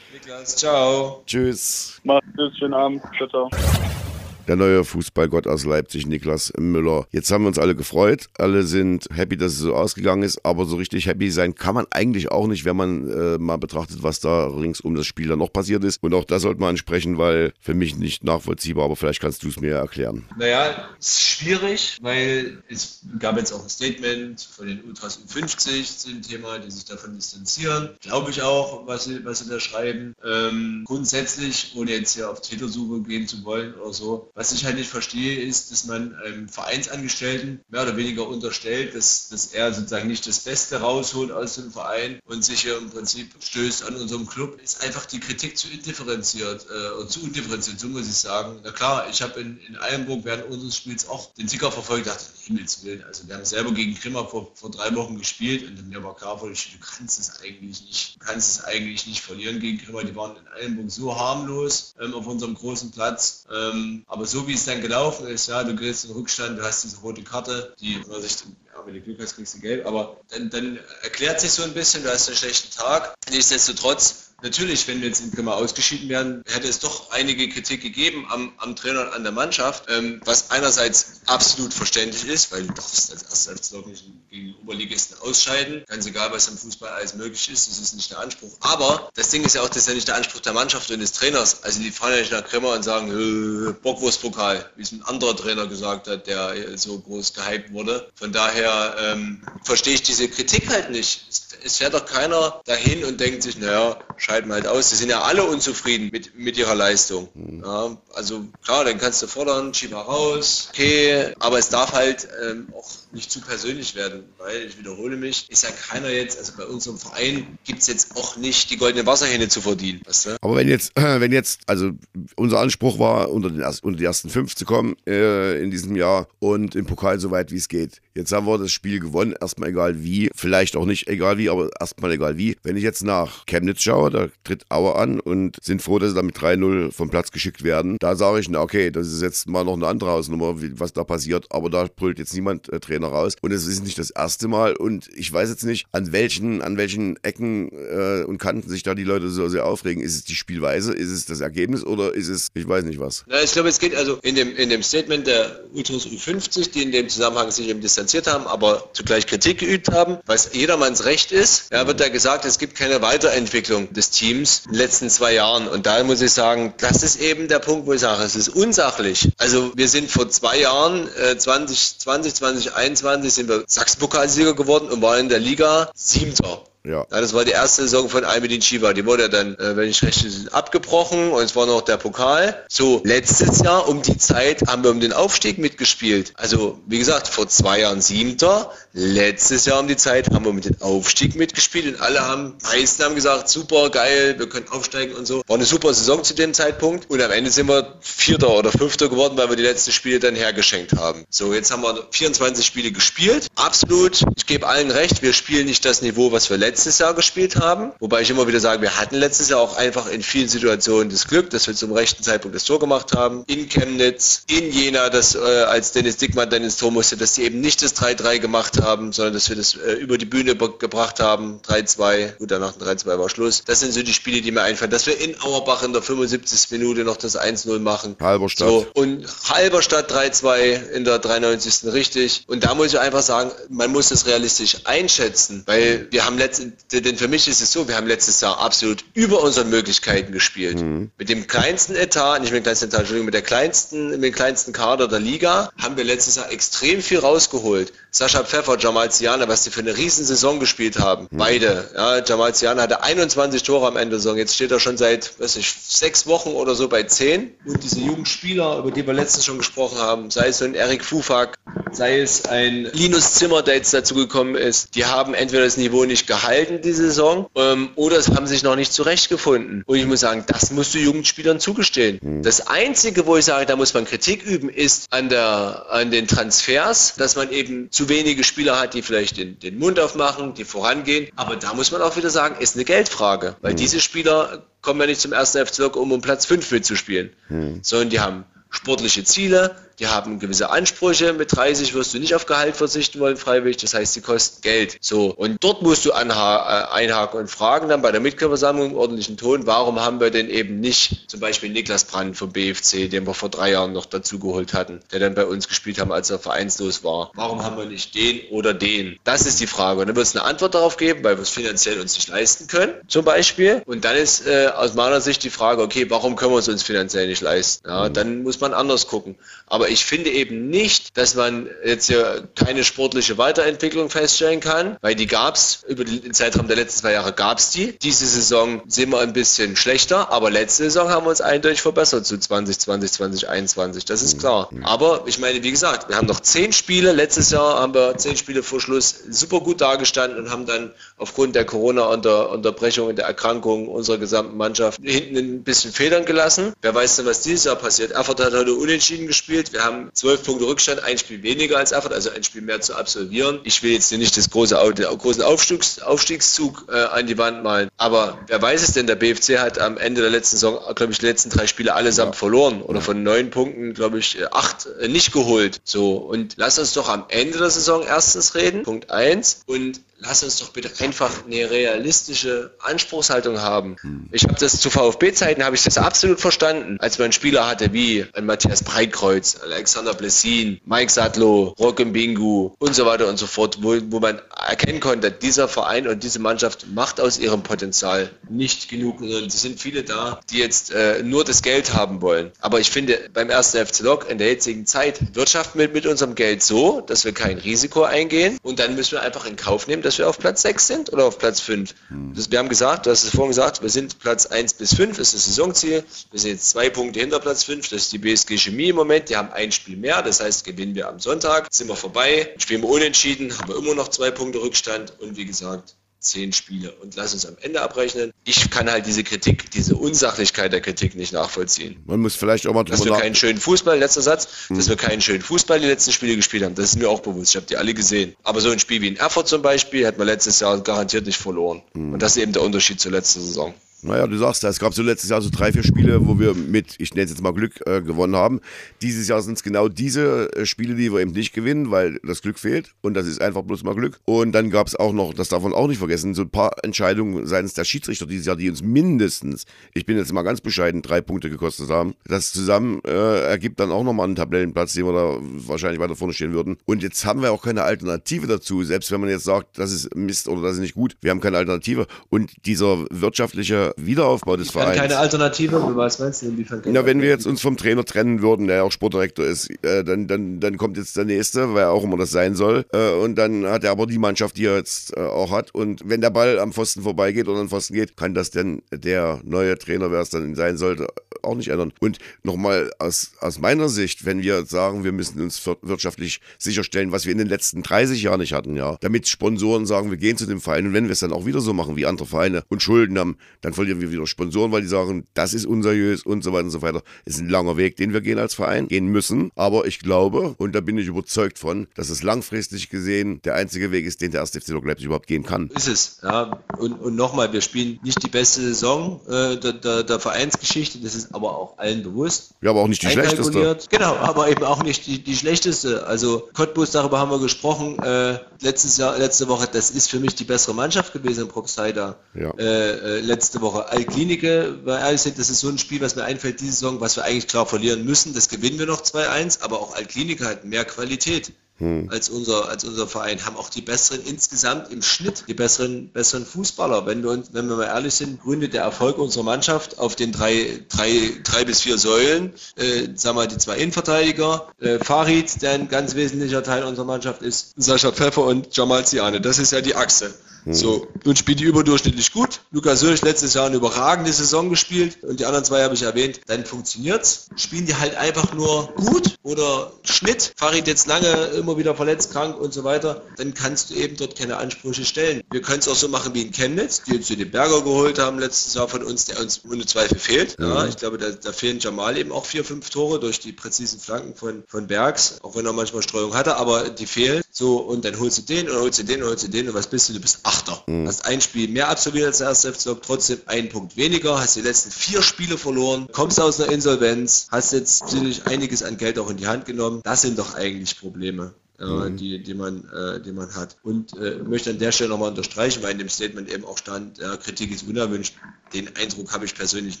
Niklas, ciao. Tschüss. Macht's gut. Schönen Abend. Ciao, ciao. Der neue Fußballgott aus Leipzig, Niklas Müller. Jetzt haben wir uns alle gefreut. Alle sind happy, dass es so ausgegangen ist. Aber so richtig happy sein kann man eigentlich auch nicht, wenn man äh, mal betrachtet, was da rings um das Spiel dann noch passiert ist. Und auch das sollte man ansprechen, weil für mich nicht nachvollziehbar, aber vielleicht kannst du es mir erklären. Naja, es ist schwierig, weil es gab jetzt auch ein Statement von den Ultras U50 zu dem Thema, die sich davon distanzieren. Glaube ich auch, was sie, was sie da schreiben. Ähm, grundsätzlich, ohne jetzt hier auf Tätersuche gehen zu wollen oder so, was ich halt nicht verstehe, ist, dass man einem Vereinsangestellten mehr oder weniger unterstellt, dass, dass er sozusagen nicht das Beste rausholt aus dem Verein und sich hier im Prinzip stößt an unserem Club, ist einfach die Kritik zu indifferenziert äh, und zu undifferenziert, so muss ich sagen. Na klar, ich habe in, in Eilenburg während unseres Spiels auch den Ticker verfolgt, dachte, Himmels Willen, also wir haben selber gegen Grimma vor, vor drei Wochen gespielt und mir war klar, du kannst es eigentlich nicht, du kannst es eigentlich nicht verlieren gegen Grimma, die waren in Eilenburg so harmlos ähm, auf unserem großen Platz, ähm, aber so wie es dann gelaufen ist, ja, du gehst in Rückstand, du hast diese rote Karte, die meiner Sicht, ja, wenn du Glück hast, kriegst du gelb, aber dann, dann erklärt sich so ein bisschen, du hast einen schlechten Tag. Nichtsdestotrotz, Natürlich, wenn wir jetzt in Grimma ausgeschieden wären, hätte es doch einige Kritik gegeben am, am Trainer und an der Mannschaft, ähm, was einerseits absolut verständlich ist, weil du darfst als Erster nicht gegen Oberligisten ausscheiden, ganz egal, was im Fußball alles möglich ist, das ist nicht der Anspruch. Aber das Ding ist ja auch, das ist ja nicht der Anspruch der Mannschaft und des Trainers. Also die fahren ja nicht nach Grimma und sagen, äh, Bockwurstpokal, wie es ein anderer Trainer gesagt hat, der so groß gehypt wurde. Von daher ähm, verstehe ich diese Kritik halt nicht. Es, es fährt doch keiner dahin und denkt sich, naja, scheiden halt aus. Die sind ja alle unzufrieden mit, mit ihrer Leistung. Ja, also klar, dann kannst du fordern, schieb mal raus, okay, aber es darf halt ähm, auch nicht zu persönlich werden, weil ich wiederhole mich, ist ja keiner jetzt, also bei unserem Verein gibt es jetzt auch nicht die goldene Wasserhähne zu verdienen. Weißt du? Aber wenn jetzt, wenn jetzt, also unser Anspruch war, unter, den, unter die ersten fünf zu kommen äh, in diesem Jahr und im Pokal so weit wie es geht. Jetzt haben wir das Spiel gewonnen, erstmal egal wie, vielleicht auch nicht egal wie, aber erstmal egal wie. Wenn ich jetzt nach Chemnitz schaue, da tritt Auer an und sind froh, dass sie damit 3-0 vom Platz geschickt werden. Da sage ich, na okay, das ist jetzt mal noch eine andere Hausnummer, was da passiert, aber da brüllt jetzt niemand äh, Trainer raus. Und es ist nicht das erste Mal und ich weiß jetzt nicht, an welchen, an welchen Ecken äh, und Kanten sich da die Leute so sehr aufregen. Ist es die Spielweise, ist es das Ergebnis oder ist es, ich weiß nicht was. Na, ich glaube, es geht also in dem, in dem Statement der Ultras U50, die in dem Zusammenhang sich eben distanziert haben, aber zugleich Kritik geübt haben, was jedermanns Recht ist. Ja, wird da gesagt, es gibt keine Weiterentwicklung des Teams in den letzten zwei Jahren. Und da muss ich sagen, das ist eben der Punkt, wo ich sage, es ist unsachlich. Also wir sind vor zwei Jahren, äh, 2020, 2021, sind wir Sachsen-Pokalsieger geworden und waren in der Liga Siebter. Ja. Ja, das war die erste Saison von Almedin Chiba. Die wurde dann, äh, wenn ich recht bin, abgebrochen und es war noch der Pokal. So, letztes Jahr um die Zeit haben wir um den Aufstieg mitgespielt. Also, wie gesagt, vor zwei Jahren siebter. Letztes Jahr um die Zeit haben wir mit dem Aufstieg mitgespielt und alle haben, meisten haben gesagt, super, geil, wir können aufsteigen und so. War eine super Saison zu dem Zeitpunkt und am Ende sind wir Vierter oder Fünfter geworden, weil wir die letzten Spiele dann hergeschenkt haben. So, jetzt haben wir 24 Spiele gespielt. Absolut, ich gebe allen recht, wir spielen nicht das Niveau, was wir letztes Jahr gespielt haben. Wobei ich immer wieder sage, wir hatten letztes Jahr auch einfach in vielen Situationen das Glück, dass wir zum rechten Zeitpunkt das Tor gemacht haben. In Chemnitz, in Jena, das, äh, als Dennis Dickmann dann ins Tor musste, dass die eben nicht das 3-3 gemacht haben, sondern dass wir das äh, über die Bühne gebracht haben. 3-2, gut, danach ein 3-2 war Schluss. Das sind so die Spiele, die mir einfallen. Dass wir in Auerbach in der 75. Minute noch das 1-0 machen. Halberstadt. So, und Halberstadt 3-2 in der 93. richtig. Und da muss ich einfach sagen, man muss es realistisch einschätzen, weil wir haben letztes denn für mich ist es so, wir haben letztes Jahr absolut über unseren Möglichkeiten gespielt. Mhm. Mit dem kleinsten Etat, nicht mit dem kleinsten Etat, Entschuldigung, mit der kleinsten, mit dem kleinsten Kader der Liga haben wir letztes Jahr extrem viel rausgeholt. Sascha Pfeffer, Jamal Ziana, was die für eine riesen Saison gespielt haben. Mhm. Beide. Ja, Jamal Ziana hatte 21 Tore am Ende der Saison. Jetzt steht er schon seit, weiß ich, sechs Wochen oder so bei zehn. Und diese jungen Spieler, über die wir letztens schon gesprochen haben, sei es so ein Erik Fufak, sei es ein Linus Zimmer, der jetzt dazu gekommen ist, die haben entweder das Niveau nicht gehalten diese Saison ähm, oder es haben sich noch nicht zurechtgefunden. Und ich muss sagen, das musst du Jugendspielern zugestehen. Mhm. Das Einzige, wo ich sage, da muss man Kritik üben, ist an, der, an den Transfers, dass man eben zu wenige Spieler hat, die vielleicht den, den Mund aufmachen, die vorangehen. Aber da muss man auch wieder sagen, ist eine Geldfrage, weil mhm. diese Spieler kommen ja nicht zum ersten FC um um Platz 5 mitzuspielen, mhm. sondern die haben sportliche Ziele, die haben gewisse Ansprüche. Mit 30 wirst du nicht auf Gehalt verzichten wollen, freiwillig. Das heißt, die kosten Geld. So. Und dort musst du äh, einhaken und fragen dann bei der Mitgliederversammlung im ordentlichen Ton, warum haben wir denn eben nicht zum Beispiel Niklas Brandt vom BFC, den wir vor drei Jahren noch dazu geholt hatten, der dann bei uns gespielt haben, als er vereinslos war. Warum haben wir nicht den oder den? Das ist die Frage. Und dann wird es eine Antwort darauf geben, weil wir es finanziell uns nicht leisten können, zum Beispiel. Und dann ist äh, aus meiner Sicht die Frage, okay, warum können wir es uns finanziell nicht leisten? Ja, dann muss man anders gucken. Aber ich finde eben nicht, dass man jetzt hier keine sportliche Weiterentwicklung feststellen kann, weil die gab es über den Zeitraum der letzten zwei Jahre gab es die. Diese Saison sind wir ein bisschen schlechter, aber letzte Saison haben wir uns eindeutig verbessert zu 2020, 2021. Das ist klar. Aber ich meine, wie gesagt, wir haben noch zehn Spiele. Letztes Jahr haben wir zehn Spiele vor Schluss super gut dargestanden und haben dann aufgrund der Corona-Unterbrechung und der Erkrankung unserer gesamten Mannschaft hinten ein bisschen Federn gelassen. Wer weiß denn, was dieses Jahr passiert. Erfurt hat heute unentschieden gespielt. Wir haben zwölf Punkte Rückstand, ein Spiel weniger als Erfurt, also ein Spiel mehr zu absolvieren. Ich will jetzt nicht das große, den großen Aufstiegs, Aufstiegszug äh, an die Wand malen, aber wer weiß es denn, der BFC hat am Ende der letzten Saison, glaube ich, die letzten drei Spiele allesamt ja. verloren oder von neun Punkten, glaube ich, acht äh, nicht geholt. So, und lass uns doch am Ende der Saison erstens reden, Punkt eins, und lass uns doch bitte einfach eine realistische Anspruchshaltung haben. Hm. Ich habe das zu VfB-Zeiten, habe ich das absolut verstanden, als man Spieler hatte wie ein Matthias Breitkreuz, Alexander Blessin, Mike Sadlo, Bingu und so weiter und so fort, wo, wo man erkennen konnte, dieser Verein und diese Mannschaft macht aus ihrem Potenzial nicht genug. Und es sind viele da, die jetzt äh, nur das Geld haben wollen. Aber ich finde, beim ersten FC Lok in der jetzigen Zeit wirtschaften wir mit unserem Geld so, dass wir kein Risiko eingehen und dann müssen wir einfach in Kauf nehmen, dass wir auf Platz 6 sind oder auf Platz 5. Hm. Das, wir haben gesagt, du hast es vorhin gesagt, wir sind Platz 1 bis 5, ist das Saisonziel. Wir sind jetzt zwei Punkte hinter Platz 5, das ist die BSG Chemie im Moment, die haben ein Spiel mehr, das heißt, gewinnen wir am Sonntag, sind wir vorbei, spielen wir unentschieden, haben wir immer noch zwei Punkte Rückstand und wie gesagt, zehn Spiele und lass uns am Ende abrechnen. Ich kann halt diese Kritik, diese Unsachlichkeit der Kritik nicht nachvollziehen. Man muss vielleicht auch mal drüber Dass wir keinen schönen Fußball, letzter Satz, hm. dass wir keinen schönen Fußball die letzten Spiele gespielt haben, das ist mir auch bewusst. Ich habe die alle gesehen. Aber so ein Spiel wie in Erfurt zum Beispiel hat man letztes Jahr garantiert nicht verloren. Hm. Und das ist eben der Unterschied zur letzten Saison. Naja, du sagst es gab so letztes Jahr so drei, vier Spiele, wo wir mit, ich nenne es jetzt mal Glück, äh, gewonnen haben. Dieses Jahr sind es genau diese äh, Spiele, die wir eben nicht gewinnen, weil das Glück fehlt. Und das ist einfach bloß mal Glück. Und dann gab es auch noch, das darf man auch nicht vergessen, so ein paar Entscheidungen seitens der Schiedsrichter dieses Jahr, die uns mindestens, ich bin jetzt mal ganz bescheiden, drei Punkte gekostet haben. Das zusammen äh, ergibt dann auch nochmal einen Tabellenplatz, den wir da wahrscheinlich weiter vorne stehen würden. Und jetzt haben wir auch keine Alternative dazu, selbst wenn man jetzt sagt, das ist Mist oder das ist nicht gut. Wir haben keine Alternative. Und dieser wirtschaftliche Wiederaufbau des Vereins. Keine Alternative, was meinst du inwiefern? Na, wenn wir jetzt uns vom Trainer trennen würden, der ja auch Sportdirektor ist, äh, dann, dann, dann kommt jetzt der nächste, wer auch immer das sein soll. Äh, und dann hat er aber die Mannschaft, die er jetzt äh, auch hat. Und wenn der Ball am Pfosten vorbeigeht oder an den Pfosten geht, kann das denn der neue Trainer, wer es dann sein sollte, auch nicht ändern. Und nochmal aus, aus meiner Sicht, wenn wir sagen, wir müssen uns wirtschaftlich sicherstellen, was wir in den letzten 30 Jahren nicht hatten, ja, damit Sponsoren sagen, wir gehen zu dem Verein und wenn wir es dann auch wieder so machen wie andere Vereine und Schulden haben, dann verlieren wir wieder Sponsoren, weil die sagen, das ist unseriös und so weiter und so weiter. Es ist ein langer Weg, den wir gehen als Verein, gehen müssen. Aber ich glaube, und da bin ich überzeugt von, dass es langfristig gesehen der einzige Weg ist, den der 1. FC Leipzig überhaupt gehen kann. Ist es, ja. Und, und nochmal, wir spielen nicht die beste Saison äh, der, der, der, Vereinsgeschichte, das ist aber auch allen bewusst. Ja, aber auch nicht die schlechteste. Genau, aber eben auch nicht die, die schlechteste. Also Cottbus, darüber haben wir gesprochen, äh, letztes Jahr, letzte Woche, das ist für mich die bessere Mannschaft gewesen in Proxida. Ja. Äh, äh, letzte Woche. Al Klinike, weil ehrlich sind, das ist so ein Spiel, was mir einfällt diese Saison, was wir eigentlich klar verlieren müssen. Das gewinnen wir noch 2-1, aber auch Al Klinike hat mehr Qualität. Hm. als, unser, als unser Verein, haben auch die besseren insgesamt im Schnitt, die besseren, besseren Fußballer. Wenn wir, wenn wir mal ehrlich sind, gründet der Erfolg unserer Mannschaft auf den drei, drei, drei bis vier Säulen. Äh, sagen wir die zwei Innenverteidiger, äh, Farid, der ein ganz wesentlicher Teil unserer Mannschaft ist, Sascha Pfeffer und Jamal Ziane. Das ist ja die Achse. Mhm. So, nun spielt die überdurchschnittlich gut. Lukas Sölich letztes Jahr eine überragende Saison gespielt und die anderen zwei habe ich erwähnt. Dann funktioniert's. Spielen die halt einfach nur gut oder Schnitt. Farid jetzt lange immer wieder verletzt, krank und so weiter. Dann kannst du eben dort keine Ansprüche stellen. Wir können es auch so machen wie in Chemnitz, die uns den Berger geholt haben letztes Jahr von uns, der uns ohne Zweifel fehlt. Mhm. Ja, ich glaube, da, da, fehlen Jamal eben auch vier, fünf Tore durch die präzisen Flanken von, von Bergs, auch wenn er manchmal Streuung hatte, aber die fehlen. So, und dann holst du den und holst du den und holst du den und was bist du? Du bist Achter. Mhm. Hast ein Spiel mehr absolviert als der erste FC trotzdem einen Punkt weniger, hast die letzten vier Spiele verloren, kommst aus einer Insolvenz, hast jetzt natürlich einiges an Geld auch in die Hand genommen. Das sind doch eigentlich Probleme. Mhm. die, die, man, äh, die man hat. Und äh, möchte an der Stelle nochmal unterstreichen, weil in dem Statement eben auch stand, äh, Kritik ist unerwünscht. Den Eindruck habe ich persönlich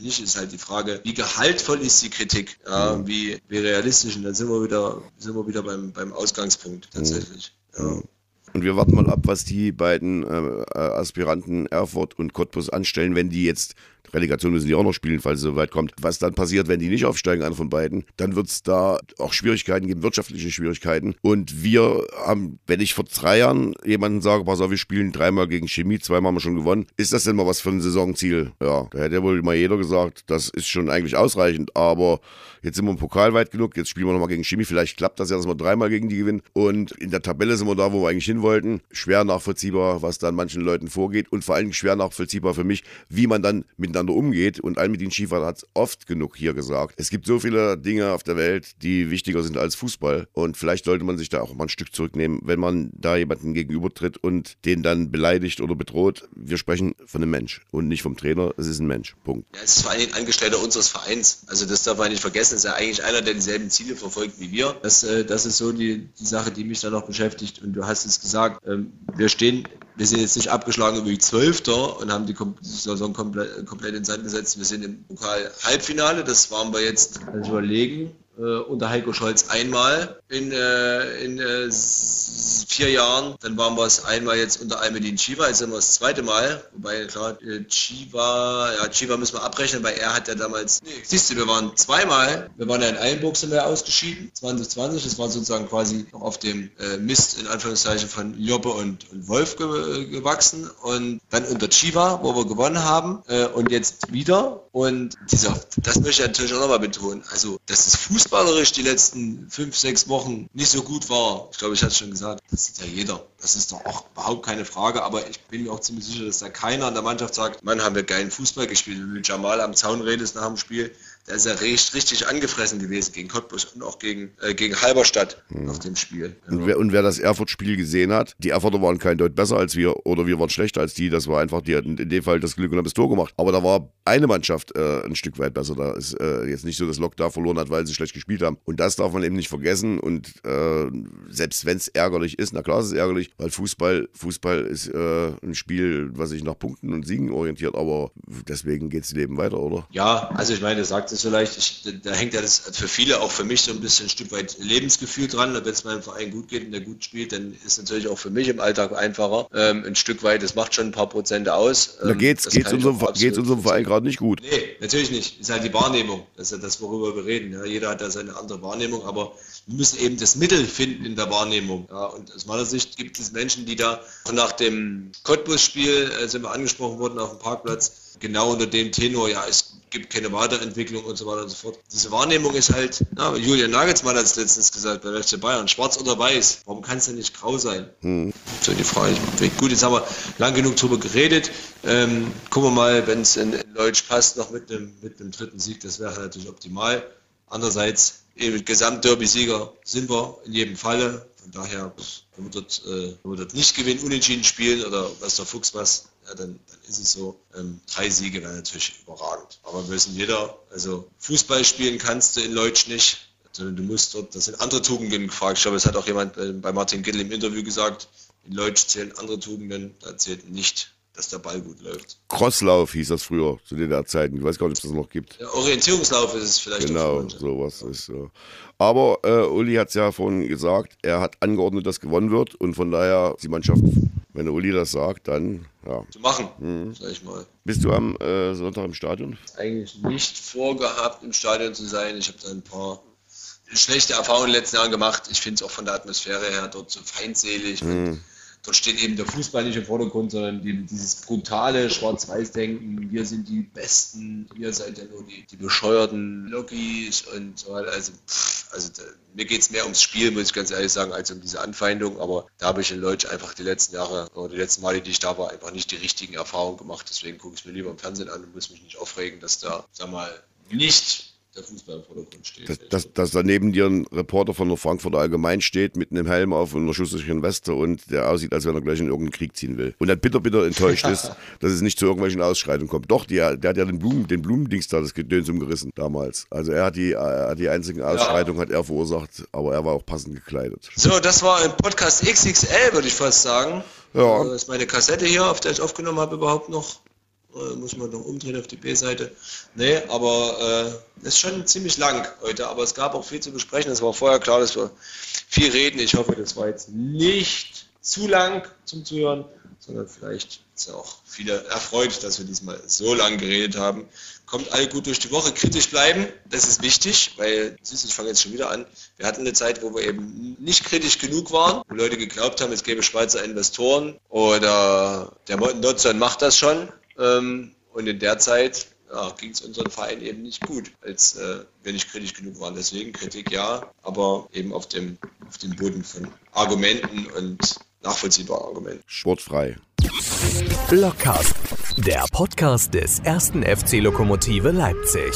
nicht. Ist halt die Frage, wie gehaltvoll ist die Kritik? Mhm. wie, wie realistisch? Und dann sind wir wieder, sind wir wieder beim, beim Ausgangspunkt tatsächlich. Mhm. Ja. Und wir warten mal ab, was die beiden äh, äh, Aspiranten Erfurt und Cottbus anstellen, wenn die jetzt Relegation müssen die auch noch spielen, falls es so weit kommt. Was dann passiert, wenn die nicht aufsteigen, einer von beiden, dann wird es da auch Schwierigkeiten geben, wirtschaftliche Schwierigkeiten. Und wir haben, wenn ich vor drei Jahren jemanden sage, pass auf, wir spielen dreimal gegen Chemie, zweimal haben wir schon gewonnen, ist das denn mal was für ein Saisonziel? Ja, da hätte ja wohl mal jeder gesagt, das ist schon eigentlich ausreichend, aber jetzt sind wir im Pokal weit genug, jetzt spielen wir nochmal gegen Chemie, vielleicht klappt das ja, dass wir dreimal gegen die gewinnen. Und in der Tabelle sind wir da, wo wir eigentlich hin wollten. Schwer nachvollziehbar, was dann manchen Leuten vorgeht und vor allem schwer nachvollziehbar für mich, wie man dann miteinander miteinander umgeht. Und Almedin Schiefer hat es oft genug hier gesagt. Es gibt so viele Dinge auf der Welt, die wichtiger sind als Fußball. Und vielleicht sollte man sich da auch mal ein Stück zurücknehmen, wenn man da jemanden gegenübertritt und den dann beleidigt oder bedroht. Wir sprechen von einem Mensch und nicht vom Trainer. Es ist ein Mensch. Punkt. Ja, es ist vor allem ein Angestellter unseres Vereins. Also das darf man nicht vergessen. Es ist ja eigentlich einer, der dieselben Ziele verfolgt wie wir. Das, äh, das ist so die, die Sache, die mich da noch beschäftigt. Und du hast es gesagt, ähm, wir stehen wir sind jetzt nicht abgeschlagen wie Zwölfter und haben die Saison komplett, komplett in Sand gesetzt. Wir sind im Pokal Halbfinale, das waren wir jetzt, also überlegen, unter Heiko Scholz einmal in, äh, in äh, vier Jahren. Dann waren wir es einmal jetzt unter Almedin Chiva, jetzt sind wir das zweite Mal. Wobei, klar, äh, Chiva, ja, Chiva müssen wir abrechnen, weil er hat ja damals, nee, siehst du, wir waren zweimal, wir waren ja in Eilenburg sind wir ausgeschieden, 2020, das war sozusagen quasi noch auf dem äh, Mist, in Anführungszeichen, von Joppe und, und Wolf ge gewachsen. Und dann unter Chiva, wo wir gewonnen haben äh, und jetzt wieder. Und dieser, das möchte ich natürlich auch nochmal betonen, also das ist fußballerisch die letzten fünf, sechs Wochen nicht so gut war. Ich glaube, ich hatte es schon gesagt, das sieht ja jeder. Das ist doch auch überhaupt keine Frage, aber ich bin mir auch ziemlich sicher, dass da keiner an der Mannschaft sagt, Mann, haben wir geilen Fußball gespielt. Wenn du mit Jamal am Zaun redest nach dem Spiel, der ist ja richtig, angefressen gewesen gegen Cottbus und auch gegen, äh, gegen Halberstadt mhm. nach dem Spiel. Und wer, und wer das Erfurt-Spiel gesehen hat, die Erfurter waren kein Deut besser als wir oder wir waren schlechter als die. Das war einfach, die hatten in dem Fall das Glück und haben das Tor gemacht. Aber da war eine Mannschaft äh, ein Stück weit besser. Da ist äh, jetzt nicht so, dass Lok da verloren hat, weil sie schlecht gespielt haben. Und das darf man eben nicht vergessen. Und äh, selbst wenn es ärgerlich ist, na klar ist es ärgerlich, weil Fußball, Fußball ist äh, ein Spiel, was sich nach Punkten und Siegen orientiert. Aber deswegen geht das Leben weiter, oder? Ja, also ich meine, sagt es vielleicht, ich, da hängt ja das für viele, auch für mich so ein bisschen ein Stück weit Lebensgefühl dran. Wenn es meinem Verein gut geht und der gut spielt, dann ist natürlich auch für mich im Alltag einfacher. Ähm, ein Stück weit, das macht schon ein paar Prozente aus. Ähm, da geht's, geht's, unserem, geht's unserem Verein gerade nicht gut. Nee, natürlich nicht. Ist halt die Wahrnehmung. Das ist ja das, worüber wir reden. Ja, jeder hat da seine andere Wahrnehmung, aber wir müssen eben das Mittel finden in der Wahrnehmung. Ja, und aus meiner Sicht gibt es Menschen, die da nach dem Cottbus-Spiel, äh, sind wir angesprochen worden auf dem Parkplatz, genau unter dem Tenor, ja, es gibt keine Weiterentwicklung und so weiter und so fort. Diese Wahrnehmung ist halt, na, Julian Nagelsmann hat es letztens gesagt bei FC Bayern, schwarz oder weiß, warum kann es denn nicht grau sein? Hm. So die Frage. Gut, jetzt haben wir lang genug drüber geredet. Ähm, gucken wir mal, wenn es in, in Leutsch passt, noch mit einem mit dritten Sieg, das wäre natürlich optimal. Andererseits, Gesamtderby-Sieger sind wir in jedem Falle. Von daher, wenn wir dort, äh, wenn wir dort nicht gewinnen, unentschieden spielen oder was der Fuchs was, ja, dann, dann ist es so. Ähm, drei Siege wären natürlich überragend. Aber wir wissen jeder, also Fußball spielen kannst du in Leutsch nicht, sondern du musst dort, das sind andere Tugenden gefragt. Ich glaube, es hat auch jemand bei Martin Gittel im Interview gesagt, in Leutsch zählen andere Tugenden, da zählt nicht dass der Ball gut läuft. Crosslauf hieß das früher zu den Zeiten. Ich weiß gar nicht, ob es das noch gibt. Der Orientierungslauf ist es vielleicht. Genau, sowas ist so. Aber äh, Uli hat es ja vorhin gesagt, er hat angeordnet, dass gewonnen wird und von daher die Mannschaft, wenn Uli das sagt, dann ja. Zu machen, mhm. sag ich mal. Bist du am äh, Sonntag im Stadion? Eigentlich nicht vorgehabt, im Stadion zu sein. Ich habe da ein paar schlechte Erfahrungen in den letzten Jahren gemacht. Ich finde es auch von der Atmosphäre her dort so feindselig. Mhm dort steht eben der Fußball nicht im Vordergrund, sondern dieses brutale Schwarz-Weiß-Denken. Wir sind die Besten, ihr seid ja nur die, die bescheuerten Logis und so weiter. Also, pff, also da, mir geht es mehr ums Spiel, muss ich ganz ehrlich sagen, als um diese Anfeindung. Aber da habe ich in Leutsch einfach die letzten Jahre oder die letzten Male, die ich da war, einfach nicht die richtigen Erfahrungen gemacht. Deswegen gucke ich es mir lieber im Fernsehen an und muss mich nicht aufregen, dass da, sag mal, nicht der Fußball im Vordergrund steht. Dass, dass, dass da neben dir ein Reporter von der Frankfurter Allgemein steht mit einem Helm auf und einer schusssicheren Weste und der aussieht, als wenn er gleich in irgendeinen Krieg ziehen will. Und dann bitter, bitter enttäuscht ist, dass es nicht zu irgendwelchen Ausschreitungen kommt. Doch, die, der hat ja den, Blumen, den Blumendings da, das Gedöns umgerissen damals. Also er hat die, er hat die einzigen Ausschreitungen ja. hat er verursacht, aber er war auch passend gekleidet. So, das war ein Podcast XXL, würde ich fast sagen. Ja. Das ist meine Kassette hier, auf der ich aufgenommen habe, überhaupt noch. Äh, muss man noch umdrehen auf die B-Seite. Nee, aber äh, ist schon ziemlich lang heute, aber es gab auch viel zu besprechen. Es war vorher klar, dass wir viel reden. Ich hoffe, das war jetzt nicht zu lang zum Zuhören, sondern vielleicht ist auch viele erfreut, dass wir diesmal so lang geredet haben. Kommt alle gut durch die Woche, kritisch bleiben, das ist wichtig, weil, du, ich fange jetzt schon wieder an. Wir hatten eine Zeit, wo wir eben nicht kritisch genug waren, wo Leute geglaubt haben, es gäbe Schweizer Investoren oder der Notson macht das schon ähm, und in der Zeit ja, ging es unseren Verein eben nicht gut, als äh, wir nicht kritisch genug waren. Deswegen Kritik ja, aber eben auf dem, auf dem Boden von Argumenten und nachvollziehbaren Argumenten. Sportfrei. Blockcast, der Podcast des ersten FC Lokomotive Leipzig.